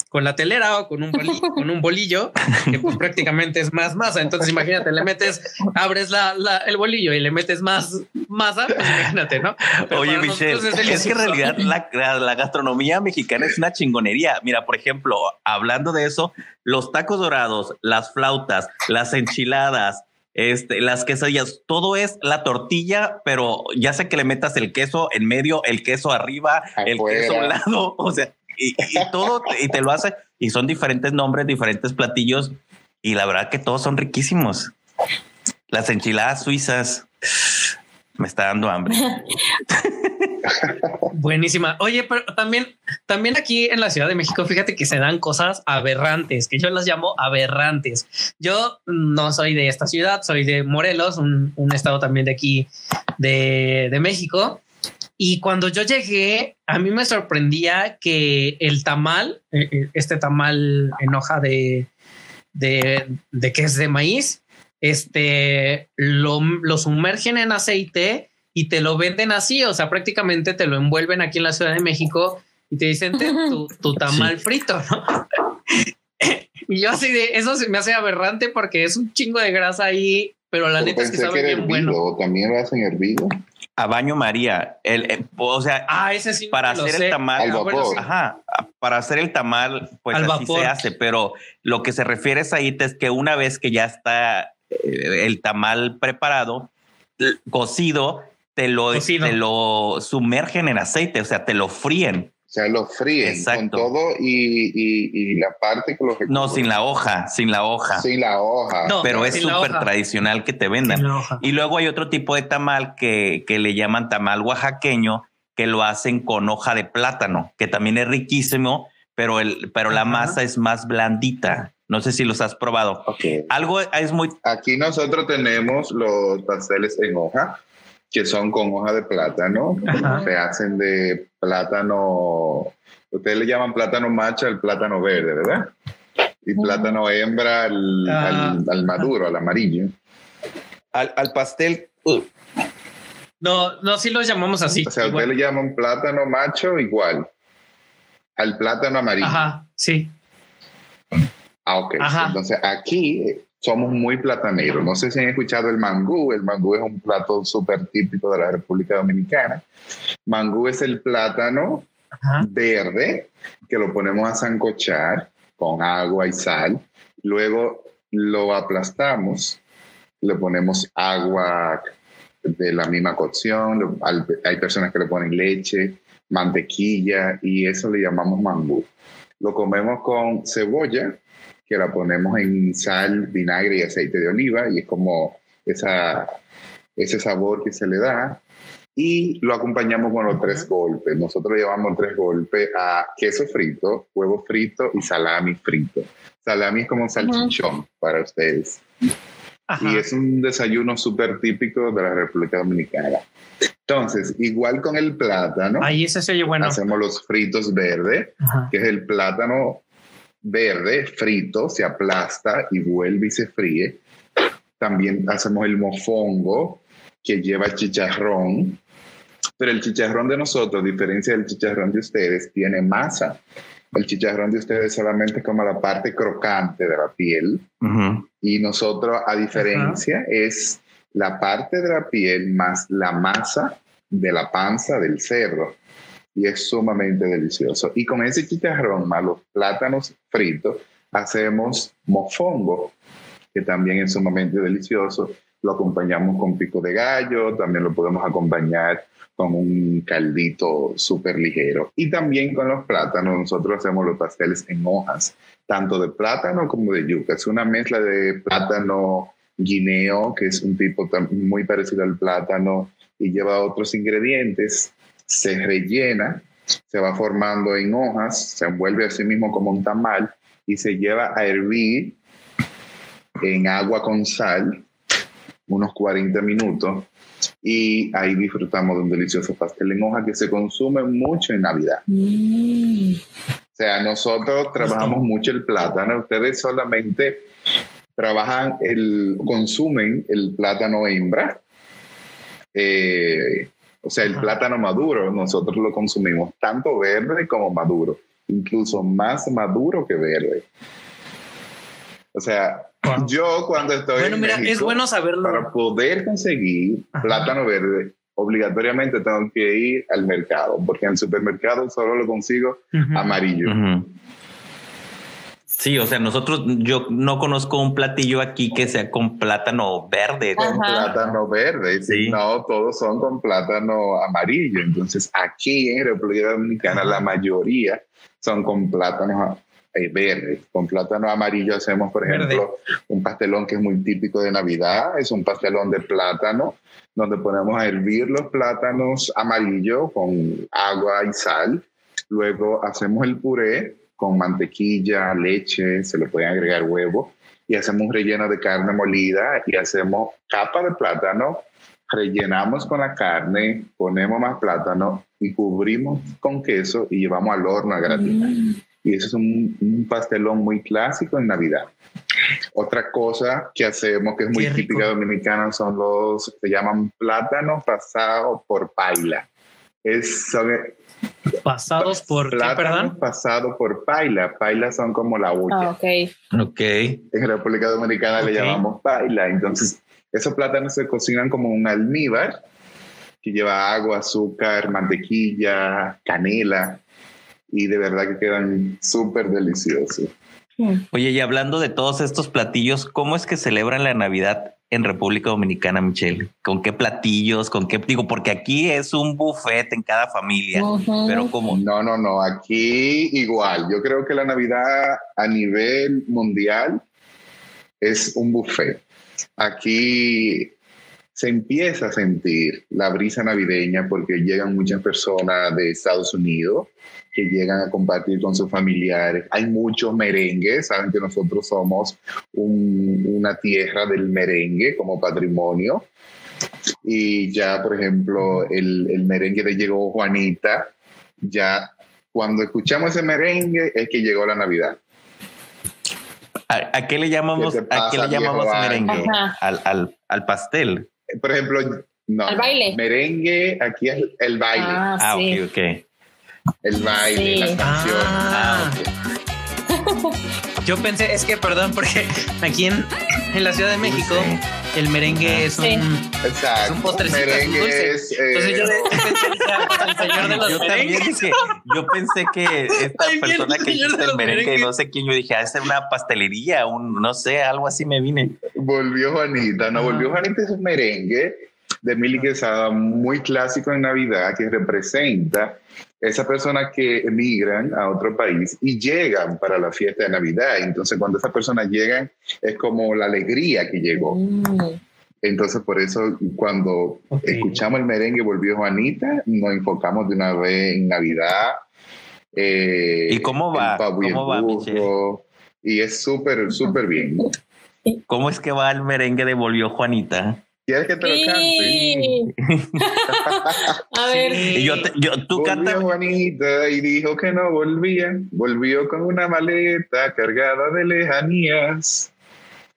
con la telera o con un bolillo, con un bolillo que pues prácticamente es más masa. Entonces imagínate, le metes, abres la, el bolillo y le metes más masa, pues imagínate, ¿no? Oye, Michelle, es, que en realidad la, la, gastronomía mexicana es una chingonería. Mira, por ejemplo, hablando de eso, los tacos dorados, las flautas, las enchiladas, este, las quesadillas, todo es la tortilla, pero ya sé que le metas el queso en medio, el queso arriba, el queso al lado, o sea, y, todo, y te lo hace, y son diferentes nombres, diferentes platillos, y la verdad que todos son riquísimos. Las enchiladas suizas, me está dando hambre. Buenísima. Oye, pero también, también aquí en la Ciudad de México, fíjate que se dan cosas aberrantes, que yo las llamo aberrantes. Yo no soy de esta ciudad, soy de Morelos, un, estado también de aquí de, de México. Y cuando yo llegué, a mí me sorprendía que el tamal, eh, eh, este tamal en hoja de, de, de que es de maíz, este lo, lo, sumergen en aceite y te lo venden así. O sea, prácticamente te lo envuelven aquí en la Ciudad de México y te dicen tu, tu, tamal frito, ¿no? y yo así de eso se me hace aberrante porque es un chingo de grasa ahí, pero la neta es que sabe bien bueno. También lo hacen hervido a baño María. El, eh, o sea, ah, ese sí para hacer el tamal, ajá, para hacer el tamal, pues así se hace, pero lo que se refiere a ahí es que una vez que ya está eh, el tamal preparado, cocido, te lo, te lo sumergen en aceite, o sea, te lo fríen. O sea, lo fríen con todo y, la parte que lo No, sin la hoja, sin la hoja. Sin la hoja. pero es súper tradicional que te vendan. Y luego hay otro tipo de tamal que, que le llaman tamal oaxaqueño, que lo hacen con hoja de plátano, que también es riquísimo, pero, el, pero la masa es más blandita. No sé si los has probado. Algo es muy... Aquí nosotros tenemos los pasteles en hoja, que son con hoja de plátano, se hacen de plátano, ustedes le llaman plátano macha el plátano verde, ¿verdad? y plátano hembra al, Ah. al maduro, al amarillo. Al, al pastel. uh, No, no, sí los llamamos así. O sea, igual. ustedes le llaman plátano macho igual al plátano amarillo. Ajá, sí. Ah, ok. Ajá. Entonces aquí somos muy plataneros. No sé si han escuchado el mangú. El mangú es un plato súper típico de la República Dominicana. Mangú es el plátano Ajá. verde que lo ponemos a zancochar con agua y sal. Luego lo aplastamos, le ponemos agua de la misma cocción. Hay personas que le ponen leche, mantequilla y eso le llamamos mangú. Lo comemos con cebolla, que la ponemos en sal, vinagre y aceite de oliva y es como esa, ese sabor que se le da. Y lo acompañamos con los tres golpes. Nosotros llevamos tres golpes a queso frito, huevo frito y salami frito. Salami es como un salchichón para ustedes. Ajá. Y es un desayuno súper típico de la República Dominicana. Entonces, igual con el plátano, Ahí ese se oye bueno. hacemos los fritos verdes, Ajá. que es el plátano verde frito, se aplasta y vuelve y se fríe. También hacemos el mofongo, que lleva chicharrón, pero el chicharrón de nosotros, a diferencia del chicharrón de ustedes, tiene masa. El chicharrón de ustedes solamente es como la parte crocante de la piel y nosotros, a diferencia, es la parte de la piel más la masa de la panza del cerdo. Y es sumamente delicioso. Y con ese chicharrón más los plátanos fritos, hacemos mofongo, que también es sumamente delicioso. Lo acompañamos con pico de gallo, también lo podemos acompañar con un caldito súper ligero. Y también con los plátanos, nosotros hacemos los pasteles en hojas, tanto de plátano como de yuca. Es una mezcla de plátano guineo, que es un tipo muy parecido al plátano y lleva otros ingredientes. Se rellena, se va formando en hojas, se envuelve a sí mismo como un tamal y se lleva a hervir en agua con sal unos 40 minutos y ahí disfrutamos de un delicioso pastel en hoja que se consume mucho en Navidad. O sea, nosotros trabajamos mucho el plátano, ustedes solamente trabajan el, consumen el plátano hembra, eh, o sea, el plátano maduro, nosotros lo consumimos tanto verde como maduro, incluso más maduro que verde. O sea, Wow. yo cuando estoy Bueno, en mira, es México, bueno saberlo. para poder conseguir Ajá. plátano verde, obligatoriamente tengo que ir al mercado, porque en el supermercado solo lo consigo amarillo. Ujú. Sí, o sea, nosotros, yo no conozco un platillo aquí que sea con plátano verde. Ajá. Plátano verde, Sí. no, todos son con plátano amarillo. Entonces, aquí en República Dominicana, la mayoría son con plátano eh, verde. Con plátano amarillo hacemos, por Verde. ejemplo, un pastelón que es muy típico de Navidad. Es un pastelón de plátano, donde ponemos a hervir los plátanos amarillos con agua y sal. Luego hacemos el puré con mantequilla, leche, se le puede agregar huevo y hacemos un relleno de carne molida y hacemos capa de plátano, rellenamos con la carne, ponemos más plátano y cubrimos con queso y llevamos al horno a gratinar. Y eso es un, un pastelón muy clásico en Navidad. Otra cosa que hacemos que es muy típica dominicana son los, se llaman plátanos pasados por paila. Es, son, Pasados por qué, plátanos perdón. pasados por paila. Paila son como la olla. Ah, ok. Ok. En República Dominicana le llamamos paila. Entonces, esos plátanos se cocinan como un almíbar que lleva agua, azúcar, mantequilla, canela y de verdad que quedan súper deliciosos. Oye, y hablando de todos estos platillos, ¿cómo es que celebran la Navidad en República Dominicana, Michelle? ¿Con qué platillos? ¿Con qué? Digo, porque aquí es un buffet en cada familia, Ujú. pero como No, no, no, aquí igual. Yo creo que la Navidad a nivel mundial es un buffet. Aquí se empieza a sentir la brisa navideña porque llegan muchas personas de Estados Unidos que llegan a compartir con sus familiares. Hay muchos merengues, saben que nosotros somos un- una tierra del merengue como patrimonio. Y ya, por ejemplo, el, el merengue de Llegó Juanita, ya cuando escuchamos ese merengue es que llegó la Navidad. ¿A, qué le llamamos, ¿a qué le llamamos merengue? Al, al, al, pastel. Por ejemplo, no. Al baile. Merengue, aquí es el baile. Ah, ah ok, ok. El baile, la canción. Ah, Yo pensé, es que perdón, porque aquí en, en la Ciudad de México el merengue es un, Exacto. es un postrecito dulce. Es, eh... Entonces yo pensé que el señor de los yo merengues. También dije, yo pensé que esta Ay, persona que dice el merengue, no sé quién, yo dije, a ser una pastelería, un no sé, algo así me vine. Volvió Juanita, no, volvió Juanita es un merengue de Mili Quesada muy clásico en Navidad que representa esas personas que emigran a otro país y llegan para la fiesta de Navidad. Entonces, cuando esas personas llegan, es como la alegría que llegó. Mm. Entonces, por eso, cuando escuchamos el merengue Volvió Juanita, nos enfocamos de una vez en Navidad. Eh, ¿Y cómo va? ¿Cómo va, Y es súper, súper bien. ¿Cómo es que va el merengue de Volvió Juanita? ¿Quieres que te lo cante? a ver. Y yo, yo tú Volvió Juanita y dijo que no volvía. Volvió con una maleta cargada de lejanías.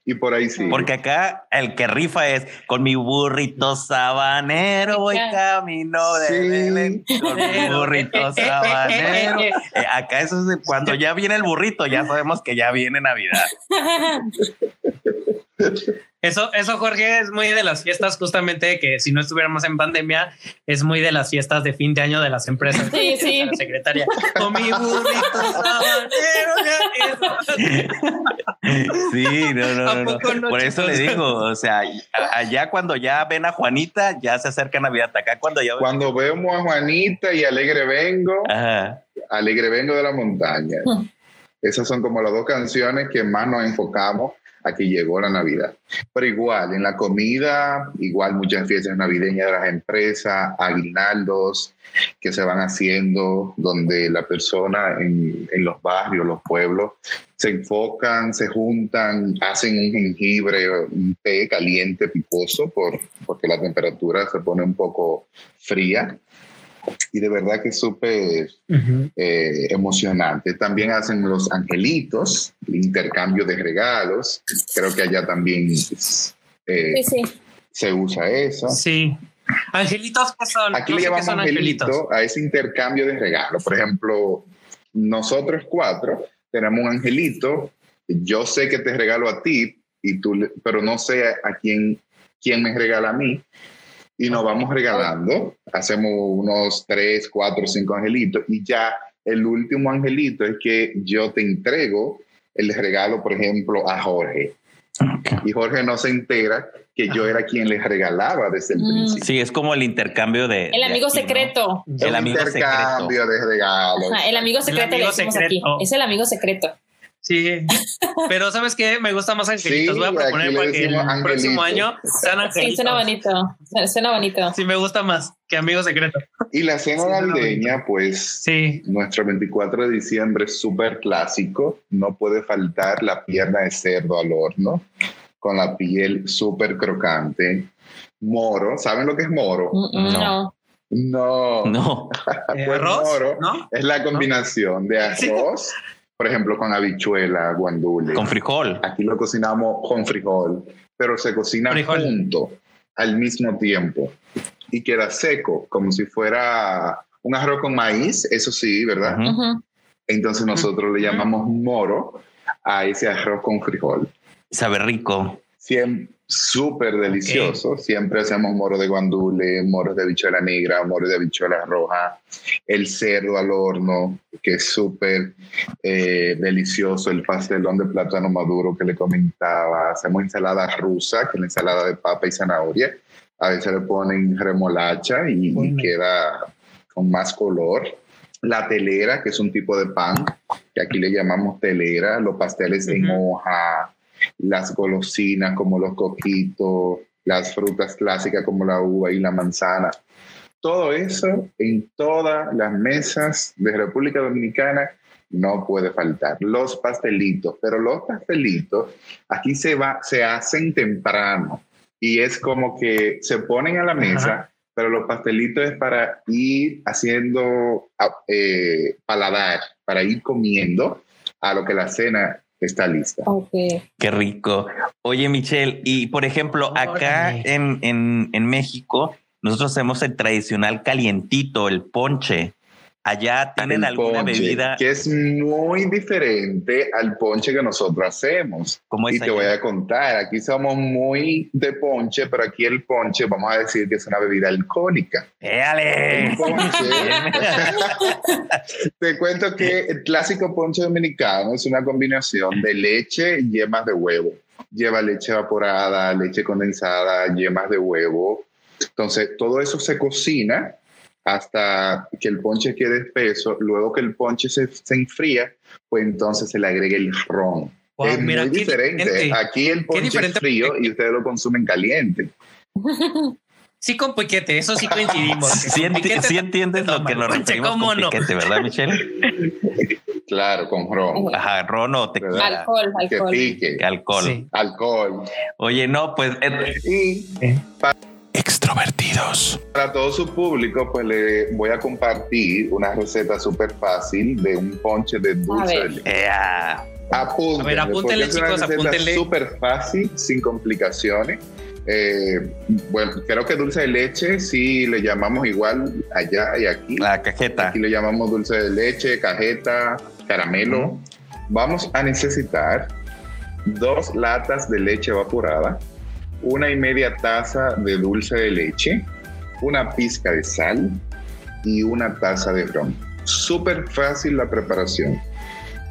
Y por ahí sí. Porque acá el que rifa es con mi burrito sabanero voy camino de Con mi burrito sabanero. Eh, acá eso es cuando ya viene el burrito, ya sabemos que ya viene Navidad. Eso, eso, Jorge, es muy de las fiestas, justamente que si no estuviéramos en pandemia, es muy de las fiestas de fin de año de las empresas. Sí, sí. La secretaria. Con mi burrito Sí, no, no, no. Por eso le digo, o sea, allá cuando ya ven a Juanita, ya se acerca Navidad. Acá cuando ya. Cuando vemos a Juanita y Alegre Vengo, Alegre Vengo de la Montaña. Esas son como las dos canciones que más nos enfocamos que llegó la Navidad. Pero igual, en la comida, igual muchas fiestas navideñas de las empresas, aguinaldos que se van haciendo, donde la persona en, en los barrios, los pueblos, se enfocan, se juntan, hacen un jengibre, un té caliente, picoso, por, porque la temperatura se pone un poco fría y de verdad que es súper eh, emocionante. También hacen los angelitos, el intercambio de regalos. Creo que allá también eh, se usa eso. Sí. Angelitos, ¿qué son? Aquí le llamamos angelito a ese intercambio de regalos. Por ejemplo, nosotros cuatro tenemos un angelito. Yo sé que te regalo a ti, y tú, pero no sé a quién, quién me regala a mí y nos vamos regalando. Hacemos unos tres, cuatro, cinco angelitos y ya el último angelito es que yo te entrego el regalo, por ejemplo, a Jorge. Y Jorge no se entera que yo era quien le regalaba desde el mm. principio. Sí, es como el intercambio de... El amigo secreto. El, amigo intercambio de regalos. el amigo secreto le decimos aquí. Es el amigo secreto. Sí, pero ¿sabes qué? Me gusta más angelitos. Voy a proponer para que el próximo año sean angelitos. Sí, suena bonito. Suena bonito. Sí, me gusta más que amigo secreto. Y la cena navideña, pues, sí. nuestro 24 de diciembre es súper clásico. No puede faltar la pierna de cerdo al horno, con la piel súper crocante. Moro, ¿saben lo que es moro? no. No. No. pues ¿Arroz? Moro ¿No? es la combinación de arroz por ejemplo, con habichuela, guandule. Con frijol. Aquí lo cocinamos con frijol, pero se cocina junto al mismo tiempo y queda seco, como si fuera un arroz con maíz, eso sí, ¿verdad? Entonces nosotros le llamamos moro a ese arroz con frijol. Sabe rico. Siempre, súper delicioso. Siempre hacemos moro de guandule, moro de bichuela negra, moro de bichuela roja, el cerdo al horno, que es súper eh, delicioso, el pastelón de plátano maduro que le comentaba. Hacemos ensalada rusa, que es la ensalada de papa y zanahoria. A veces le ponen remolacha y, queda con más color. La telera, que es un tipo de pan, que aquí le llamamos telera, los pasteles en hoja, las golosinas como los coquitos, las frutas clásicas como la uva y la manzana. Todo eso en todas las mesas de República Dominicana no puede faltar. Los pastelitos, pero los pastelitos aquí se, va, se hacen temprano y es como que se ponen a la mesa, pero los pastelitos es para ir haciendo eh, paladar, para ir comiendo a lo que la cena está lista. Qué rico. Oye, Michelle, y por ejemplo, acá en, en, en México, nosotros hacemos el tradicional calientito, el ponche. Allá tienen alguna bebida que es muy diferente al ponche que nosotros hacemos. y te voy a contar, aquí somos muy de ponche, pero aquí el ponche vamos a decir que es una bebida alcohólica. ¡Éale! te cuento que el clásico ponche dominicano es una combinación de leche y yemas de huevo. Lleva leche evaporada, leche condensada, yemas de huevo. Entonces, todo eso se cocina hasta que el ponche quede espeso. Luego que el ponche se, se enfría, pues entonces se le agrega el ron. es muy diferente. Aquí el ponche es frío y ustedes lo consumen caliente. Sí, con piquete, eso sí coincidimos. sí, entiendes lo que nos referimos con no? piquete, ¿verdad, Michelle? Claro, con ron. Ajá, ron o te Alcohol, alcohol. Que pique. Alcohol. Alcohol. Oye, no, pues... Eh, y extrovertidos. Para todo su público, pues le voy a compartir una receta súper fácil de un ponche de dulce de leche. Apúntenle, a ver, apúntenle, chicos, apúntenle. Súper fácil, sin complicaciones. Eh, bueno, creo que dulce de leche sí le llamamos igual allá y aquí. La cajeta. Aquí le llamamos dulce de leche, cajeta, caramelo. Vamos a necesitar dos latas de leche evaporada, una y media taza de dulce de leche, una pizca de sal y una taza de ron. Súper fácil la preparación.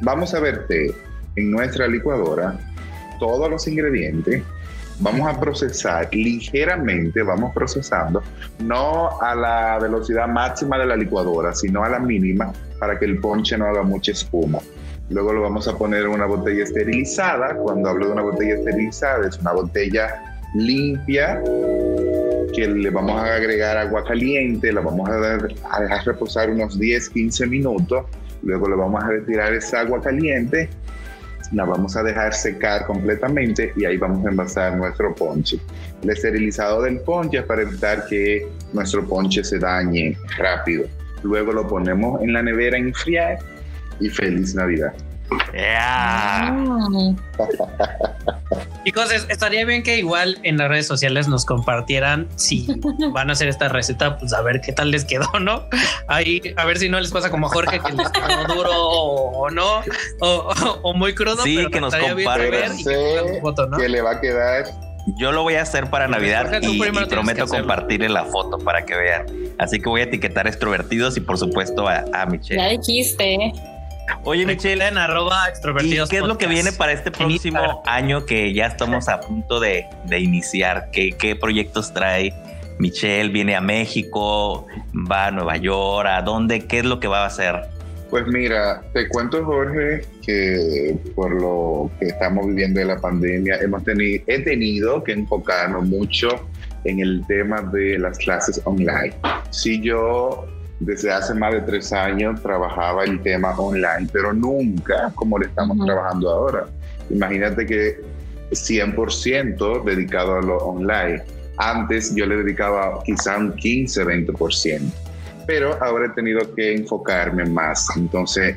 Vamos a verter en nuestra licuadora todos los ingredientes. Vamos a procesar ligeramente, vamos procesando, no a la velocidad máxima de la licuadora, sino a la mínima para que el ponche no haga mucha espuma. Luego lo vamos a poner en una botella esterilizada. Cuando hablo de una botella esterilizada, es una botella limpia que le vamos a agregar agua caliente, la vamos a, dejar reposar unos 10, 15 minutos, luego le vamos a retirar esa agua caliente, la vamos a dejar secar completamente y ahí vamos a envasar nuestro ponche. El esterilizado del ponche para evitar que nuestro ponche se dañe rápido. Luego lo ponemos en la nevera a enfriar y feliz Navidad. Chicos, estaría bien que igual en las redes sociales nos compartieran si van a hacer esta receta, pues a ver qué tal les quedó, ¿no? Ahí, a ver si no les pasa como a Jorge que les quedó duro o, no, o, muy crudo. Sí, que nos compartan. Que, que le va a quedar yo lo voy a hacer para Navidad y, prometo compartirle la foto para que vean. Así que voy a etiquetar extrovertidos y por supuesto a, a Michelle. Ya dijiste. Oye, Michelle, en arroba extrovertidos. ¿Qué es lo que viene para este próximo año que ya estamos a punto de, iniciar? ¿Qué, ¿Qué, proyectos trae Michelle? ¿Viene a México? ¿Va a Nueva York? ¿A dónde? ¿Qué es lo que va a hacer? Pues mira, te cuento Jorge que por lo que estamos viviendo de la pandemia hemos tenido, he tenido que enfocarnos mucho en el tema de las clases online. Si yo desde hace más de tres años trabajaba el tema online, pero nunca como le estamos trabajando ahora. Imagínate que 100% dedicado a lo online. Antes yo le dedicaba quizá un 15, 20%, pero ahora he tenido que enfocarme más. Entonces,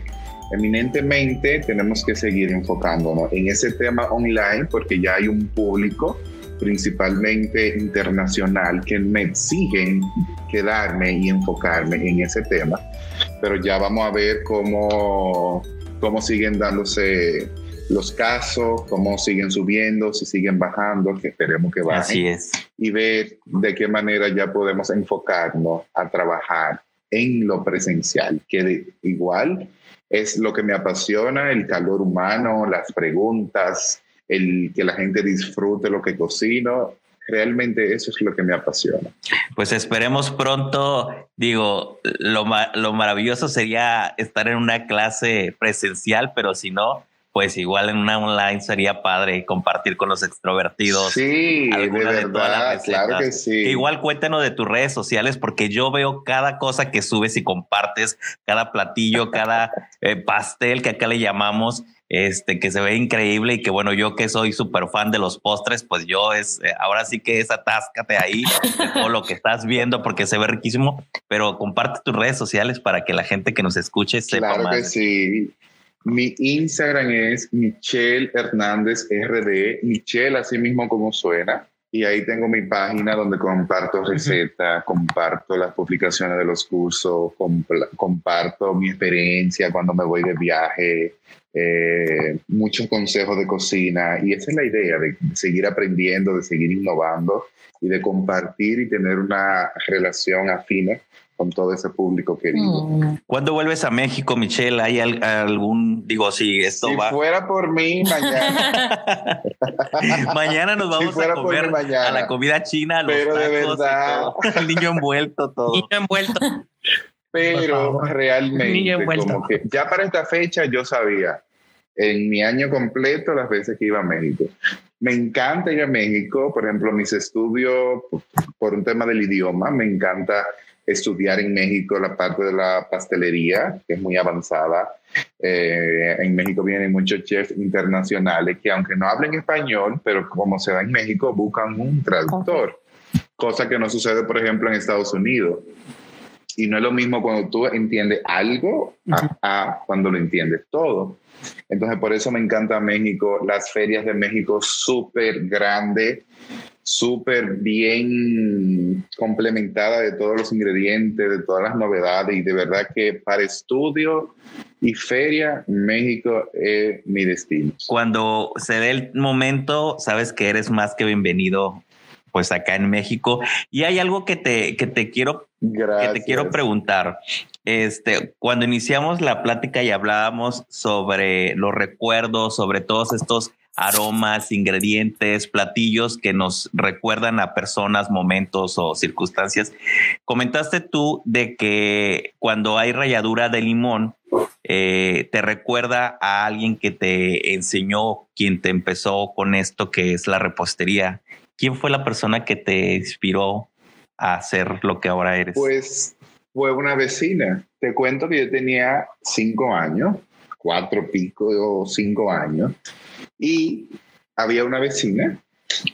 eminentemente tenemos que seguir enfocándonos en ese tema online porque ya hay un público principalmente internacional, que me exigen quedarme y enfocarme en ese tema. Pero ya vamos a ver cómo, cómo siguen dándose los casos, cómo siguen subiendo, si siguen bajando, que esperemos que bajen. Así es. Y ver de qué manera ya podemos enfocarnos a trabajar en lo presencial, que igual es lo que me apasiona, el calor humano, las preguntas, el que la gente disfrute lo que cocino. Realmente eso es lo que me apasiona. Pues esperemos pronto, digo, lo, lo maravilloso sería estar en una clase presencial, pero si no, pues igual en una online sería padre compartir con los extrovertidos. Sí, de verdad, claro que sí. igual cuéntanos de tus redes sociales porque yo veo cada cosa que subes y compartes, cada platillo, cada eh, pastel que acá le llamamos este, que se ve increíble y que bueno, yo que soy súper fan de los postres, pues yo es, eh, ahora sí que es atáscate ahí de todo lo que estás viendo porque se ve riquísimo, pero comparte tus redes sociales para que la gente que nos escuche sepa claro que sí. Mi Instagram es Michelle Hernández RD, Michelle así mismo como suena. Y ahí tengo mi página donde comparto recetas, comparto las publicaciones de los cursos, comparto mi experiencia cuando me voy de viaje, eh, muchos consejos de cocina. Y esa es la idea, de seguir aprendiendo, de seguir innovando y de compartir y tener una relación afina con todo ese público querido. Mm. ¿Cuándo vuelves a México, Michelle? ¿Hay algún, digo, si esto si va? fuera por mí, mañana. mañana nos vamos a comer a la comida china, los Pero de verdad. el niño envuelto, todo. Niño envuelto. Pero realmente, como que ya para esta fecha yo sabía en mi año completo las veces que iba a México. Me encanta ir a México, por ejemplo, mis estudios por un tema del idioma, me encanta estudiar en México la parte de la pastelería, que es muy avanzada. Eh, en México vienen muchos chefs internacionales que aunque no hablen español, pero como se da en México, buscan un traductor, cosa que no sucede, por ejemplo, en Estados Unidos. Y no es lo mismo cuando tú entiendes algo a cuando lo entiendes todo. Entonces, por eso me encanta México, las ferias de México súper grandes, súper bien complementada de todos los ingredientes, de todas las novedades y de verdad que para estudio y feria, México es mi destino. Cuando se dé el momento, sabes que eres más que bienvenido pues acá en México. Y hay algo que te, que te quiero, que te quiero preguntar. Este, cuando iniciamos la plática y hablábamos sobre los recuerdos, sobre todos estos aromas, ingredientes, platillos que nos recuerdan a personas, momentos o circunstancias. Comentaste tú de que cuando hay ralladura de limón, eh, te recuerda a alguien que te enseñó, quien te empezó con esto que es la repostería. ¿Quién fue la persona que te inspiró a hacer lo que ahora eres? Pues fue una vecina. Te cuento que yo tenía cinco años, cuatro pico o cinco años, y había una vecina,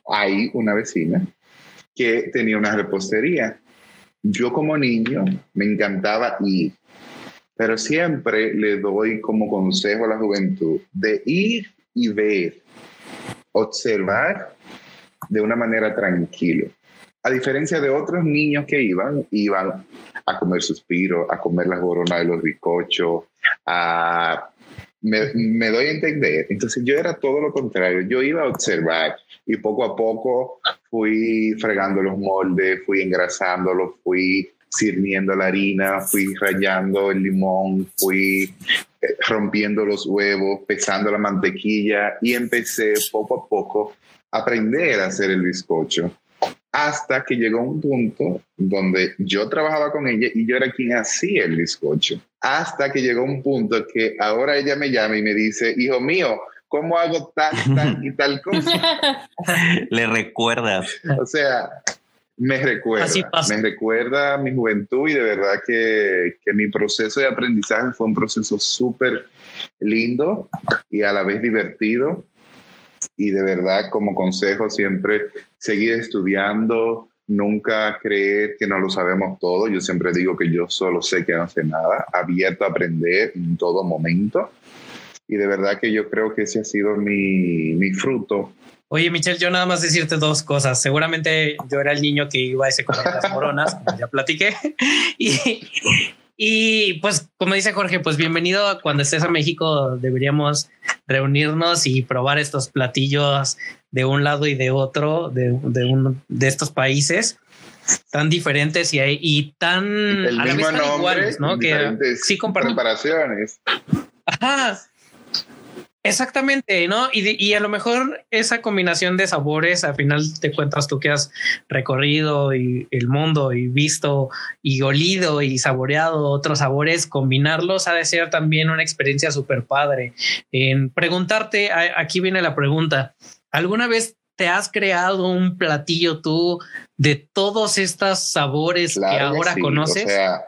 hay una vecina, que tenía una repostería. Yo como niño me encantaba ir, pero siempre le doy como consejo a la juventud de ir y ver, observar de una manera tranquila. A diferencia de otros niños que iban, iban a comer suspiro, a comer las boronas de los bizcochos, a me, doy a entender. Entonces yo era todo lo contrario. Yo iba a observar y poco a poco fui fregando los moldes, fui engrasándolos, fui sirviendo la harina, fui rayando el limón, fui eh, rompiendo los huevos, pesando la mantequilla y empecé poco a poco aprender a hacer el bizcocho hasta que llegó un punto donde yo trabajaba con ella y yo era quien hacía el bizcocho. Hasta que llegó un punto que ahora ella me llama y me dice, hijo mío, ¿cómo hago tal, tal y tal cosa? Le recuerdas. O sea, me recuerda, me recuerda mi juventud y de verdad que, que mi proceso de aprendizaje fue un proceso súper lindo y a la vez divertido y de verdad como consejo siempre seguir estudiando, nunca creer que no lo sabemos todo. Yo siempre digo que yo solo sé que no sé nada, abierto a aprender en todo momento. Y de verdad que yo creo que ese ha sido mi, mi fruto. Oye, Michelle, yo nada más decirte dos cosas. Seguramente yo era el niño que iba a ese con las moronas, como ya platiqué. Y, y pues, como dice Jorge, pues bienvenido cuando estés a México. Deberíamos reunirnos y probar estos platillos de un lado y de otro de, de, uno de estos países tan diferentes y, y tan El a la vez tan iguales, ¿no? Que sí compartimos. Preparaciones. Ajá. Exactamente, ¿no? Y, y, a lo mejor esa combinación de sabores, al final te cuentas tú que has recorrido y el mundo y visto y olido y saboreado otros sabores, combinarlos ha de ser también una experiencia súper padre. En preguntarte, aquí viene la pregunta, ¿alguna vez te has creado un platillo tú de todos estos sabores que ahora conoces? O sea,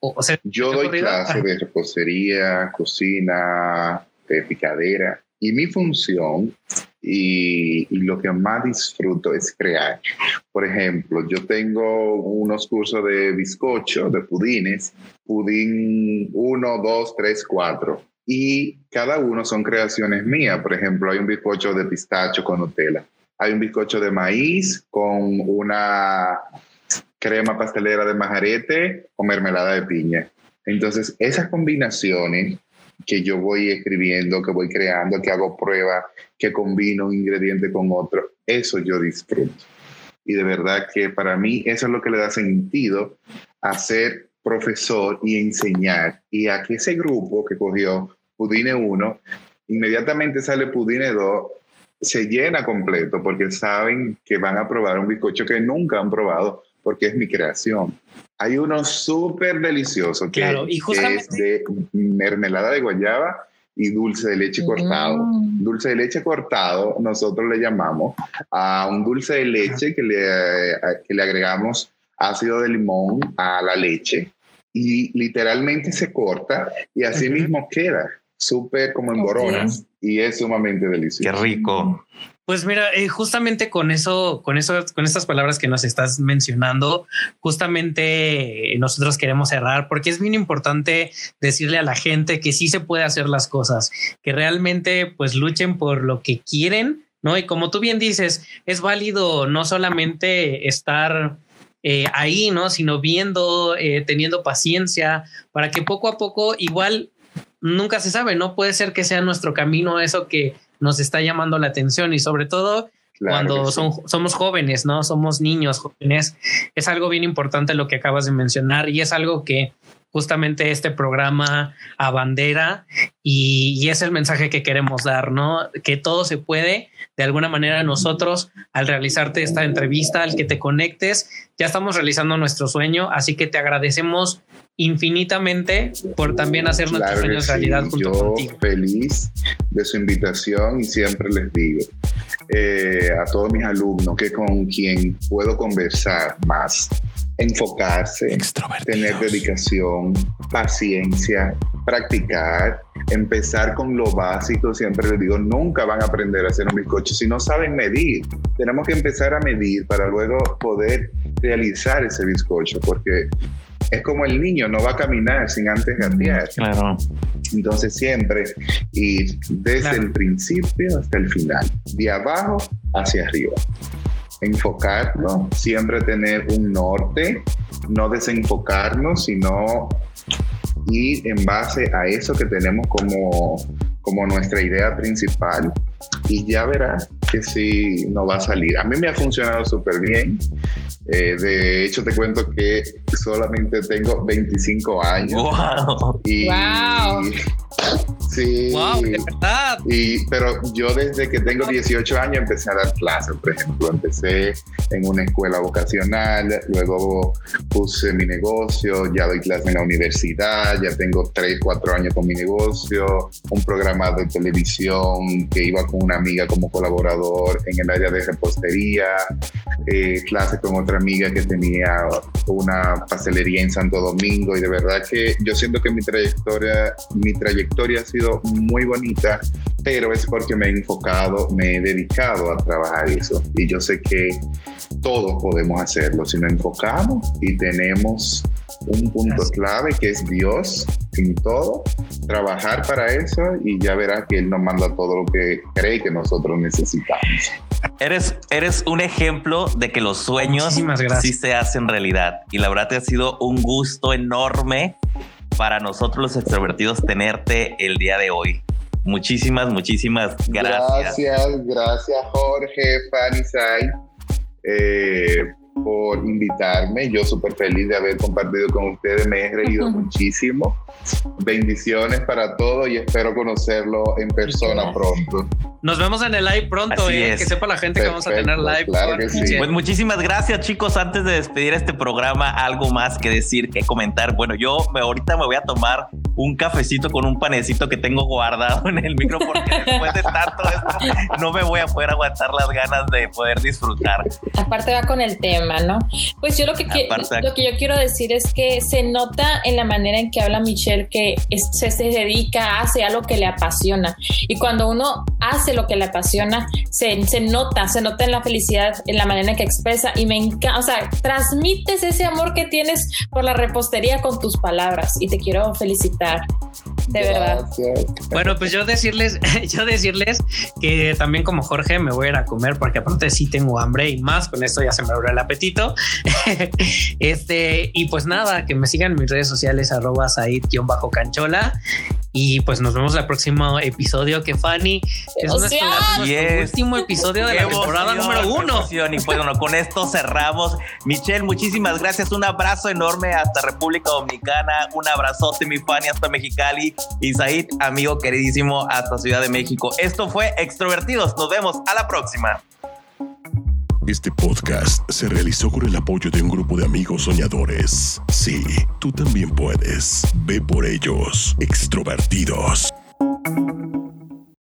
o, sea yo doy clases de repostería, cocina, de picadera. Y mi función y, y, lo que más disfruto es crear. Por ejemplo, yo tengo unos cursos de bizcocho, de pudines, pudín 1, 2, 3, 4. y cada uno son creaciones mías. Por ejemplo, hay un bizcocho de pistacho con Nutella, hay un bizcocho de maíz con una crema pastelera de majarete o mermelada de piña. Entonces, esas combinaciones que yo voy escribiendo, que voy creando, que hago pruebas, que combino un ingrediente con otro, eso yo disfruto. Y de verdad que para mí eso es lo que le da sentido a ser profesor y enseñar. Y a que ese grupo que cogió Pudine 1, inmediatamente sale Pudine 2, se llena completo porque saben que van a probar un bizcocho que nunca han probado porque es mi creación. Hay uno súper delicioso que, es de mermelada de guayaba y dulce de leche cortado. Mm. Dulce de leche cortado, nosotros le llamamos a un dulce de leche que le, que le agregamos ácido de limón a la leche y literalmente se corta y así mismo queda súper como en boronas y es sumamente delicioso. Qué rico. Pues mira, eh, justamente con eso, con eso, con estas palabras que nos estás mencionando, justamente eh, nosotros queremos cerrar porque es bien importante decirle a la gente que sí se puede hacer las cosas, que realmente pues luchen por lo que quieren, ¿no? Y como tú bien dices, es válido no solamente estar eh, ahí, ¿no? Sino viendo, teniendo paciencia para que poco a poco igual nunca se sabe, ¿no? Puede ser que sea nuestro camino eso que nos está llamando la atención y sobre todo cuando son, somos jóvenes, ¿no? Somos niños jóvenes. Es algo bien importante lo que acabas de mencionar y es algo que justamente este programa abandera y, y es el mensaje que queremos dar, ¿no? Que todo se puede. De alguna manera nosotros, al realizarte esta entrevista, al que te conectes, ya estamos realizando nuestro sueño, así que te agradecemos infinitamente por también hacer nuestros sueños realidad junto Yo feliz de su invitación y siempre les digo eh, a todos mis alumnos que con quien puedo conversar más, enfocarse, tener dedicación, paciencia, practicar, empezar con lo básico. Siempre les digo, nunca van a aprender a hacer un bizcocho si no saben medir. Tenemos que empezar a medir para luego poder realizar ese bizcocho, porque es como el niño, no va a caminar sin antes gatear. Claro. Entonces siempre ir desde el principio hasta el final, de abajo hacia arriba. Enfocarnos, siempre tener un norte, no desenfocarnos, sino ir en base a eso que tenemos como, como nuestra idea principal. Y ya verás que sí no va a salir. A mí me ha funcionado súper bien. Eh, de hecho, te cuento que solamente tengo 25 años. Wow. Y, wow. Sí. Wow, de verdad. Y, pero yo desde que tengo 18 años empecé a dar clases, por ejemplo. Empecé en una escuela vocacional, luego puse mi negocio, ya doy clases en la universidad, ya tengo 3, 4 años con mi negocio, un programa de televisión que iba con una amiga como colaborador en el área de repostería, eh, clases con otra amiga que tenía una pastelería en Santo Domingo y de verdad que yo siento que mi trayectoria, mi trayectoria ha sido muy bonita, pero es porque me he enfocado, me he dedicado a trabajar eso. Y yo sé que todos podemos hacerlo. Si nos enfocamos y tenemos un punto clave que es Dios en todo, trabajar para eso y ya verá que Él nos manda todo lo que cree que nosotros necesitamos. Eres, eres un ejemplo de que los sueños sí se hacen realidad. Y la verdad te ha sido un gusto enorme para nosotros los extrovertidos tenerte el día de hoy. Muchísimas, muchísimas gracias. Gracias, gracias Jorge, Fanny Sai. Eh, por invitarme. Yo súper feliz de haber compartido con ustedes. Me he reído muchísimo. Bendiciones para todos y espero conocerlo en persona pronto. Nos vemos en el live pronto, eh, que sepa la gente que vamos a tener live. Claro que sí. Pues muchísimas gracias, chicos. Antes de despedir este programa, algo más que decir, que comentar. Bueno, yo me, ahorita me voy a tomar un cafecito con un panecito que tengo guardado en el micro porque después de tanto esto no me voy a poder aguantar las ganas de poder disfrutar. Aparte va con el tema, ¿no? Pues yo lo que, lo que yo quiero decir es que se nota en la manera en que habla Michelle que se, se dedica, hace algo que le apasiona. Y cuando uno hace lo que le apasiona, se, se nota, se nota en la felicidad, en la manera en que expresa y me encanta, o sea, transmites ese amor que tienes por la repostería con tus palabras y te quiero felicitar. De verdad. Bueno, pues yo decirles, yo decirles que también como Jorge me voy a ir a comer porque aparte sí tengo hambre y más con esto ya se me abrió el apetito. este, y pues nada, que me sigan en mis redes sociales arroba bajo canchola y pues nos vemos el próximo episodio que Fanny es nuestro, último episodio de la temporada número uno. Y pues bueno, con esto cerramos. Michelle, muchísimas gracias. Un abrazo enorme hasta República Dominicana. Un abrazote, mi Fanny, hasta Mexicali. Y Said, amigo queridísimo, hasta Ciudad de México. Esto fue Extrovertidos. Nos vemos a la próxima. Este podcast se realizó con el apoyo de un grupo de amigos soñadores. Sí, tú también puedes. Ve por ellos, extrovertidos.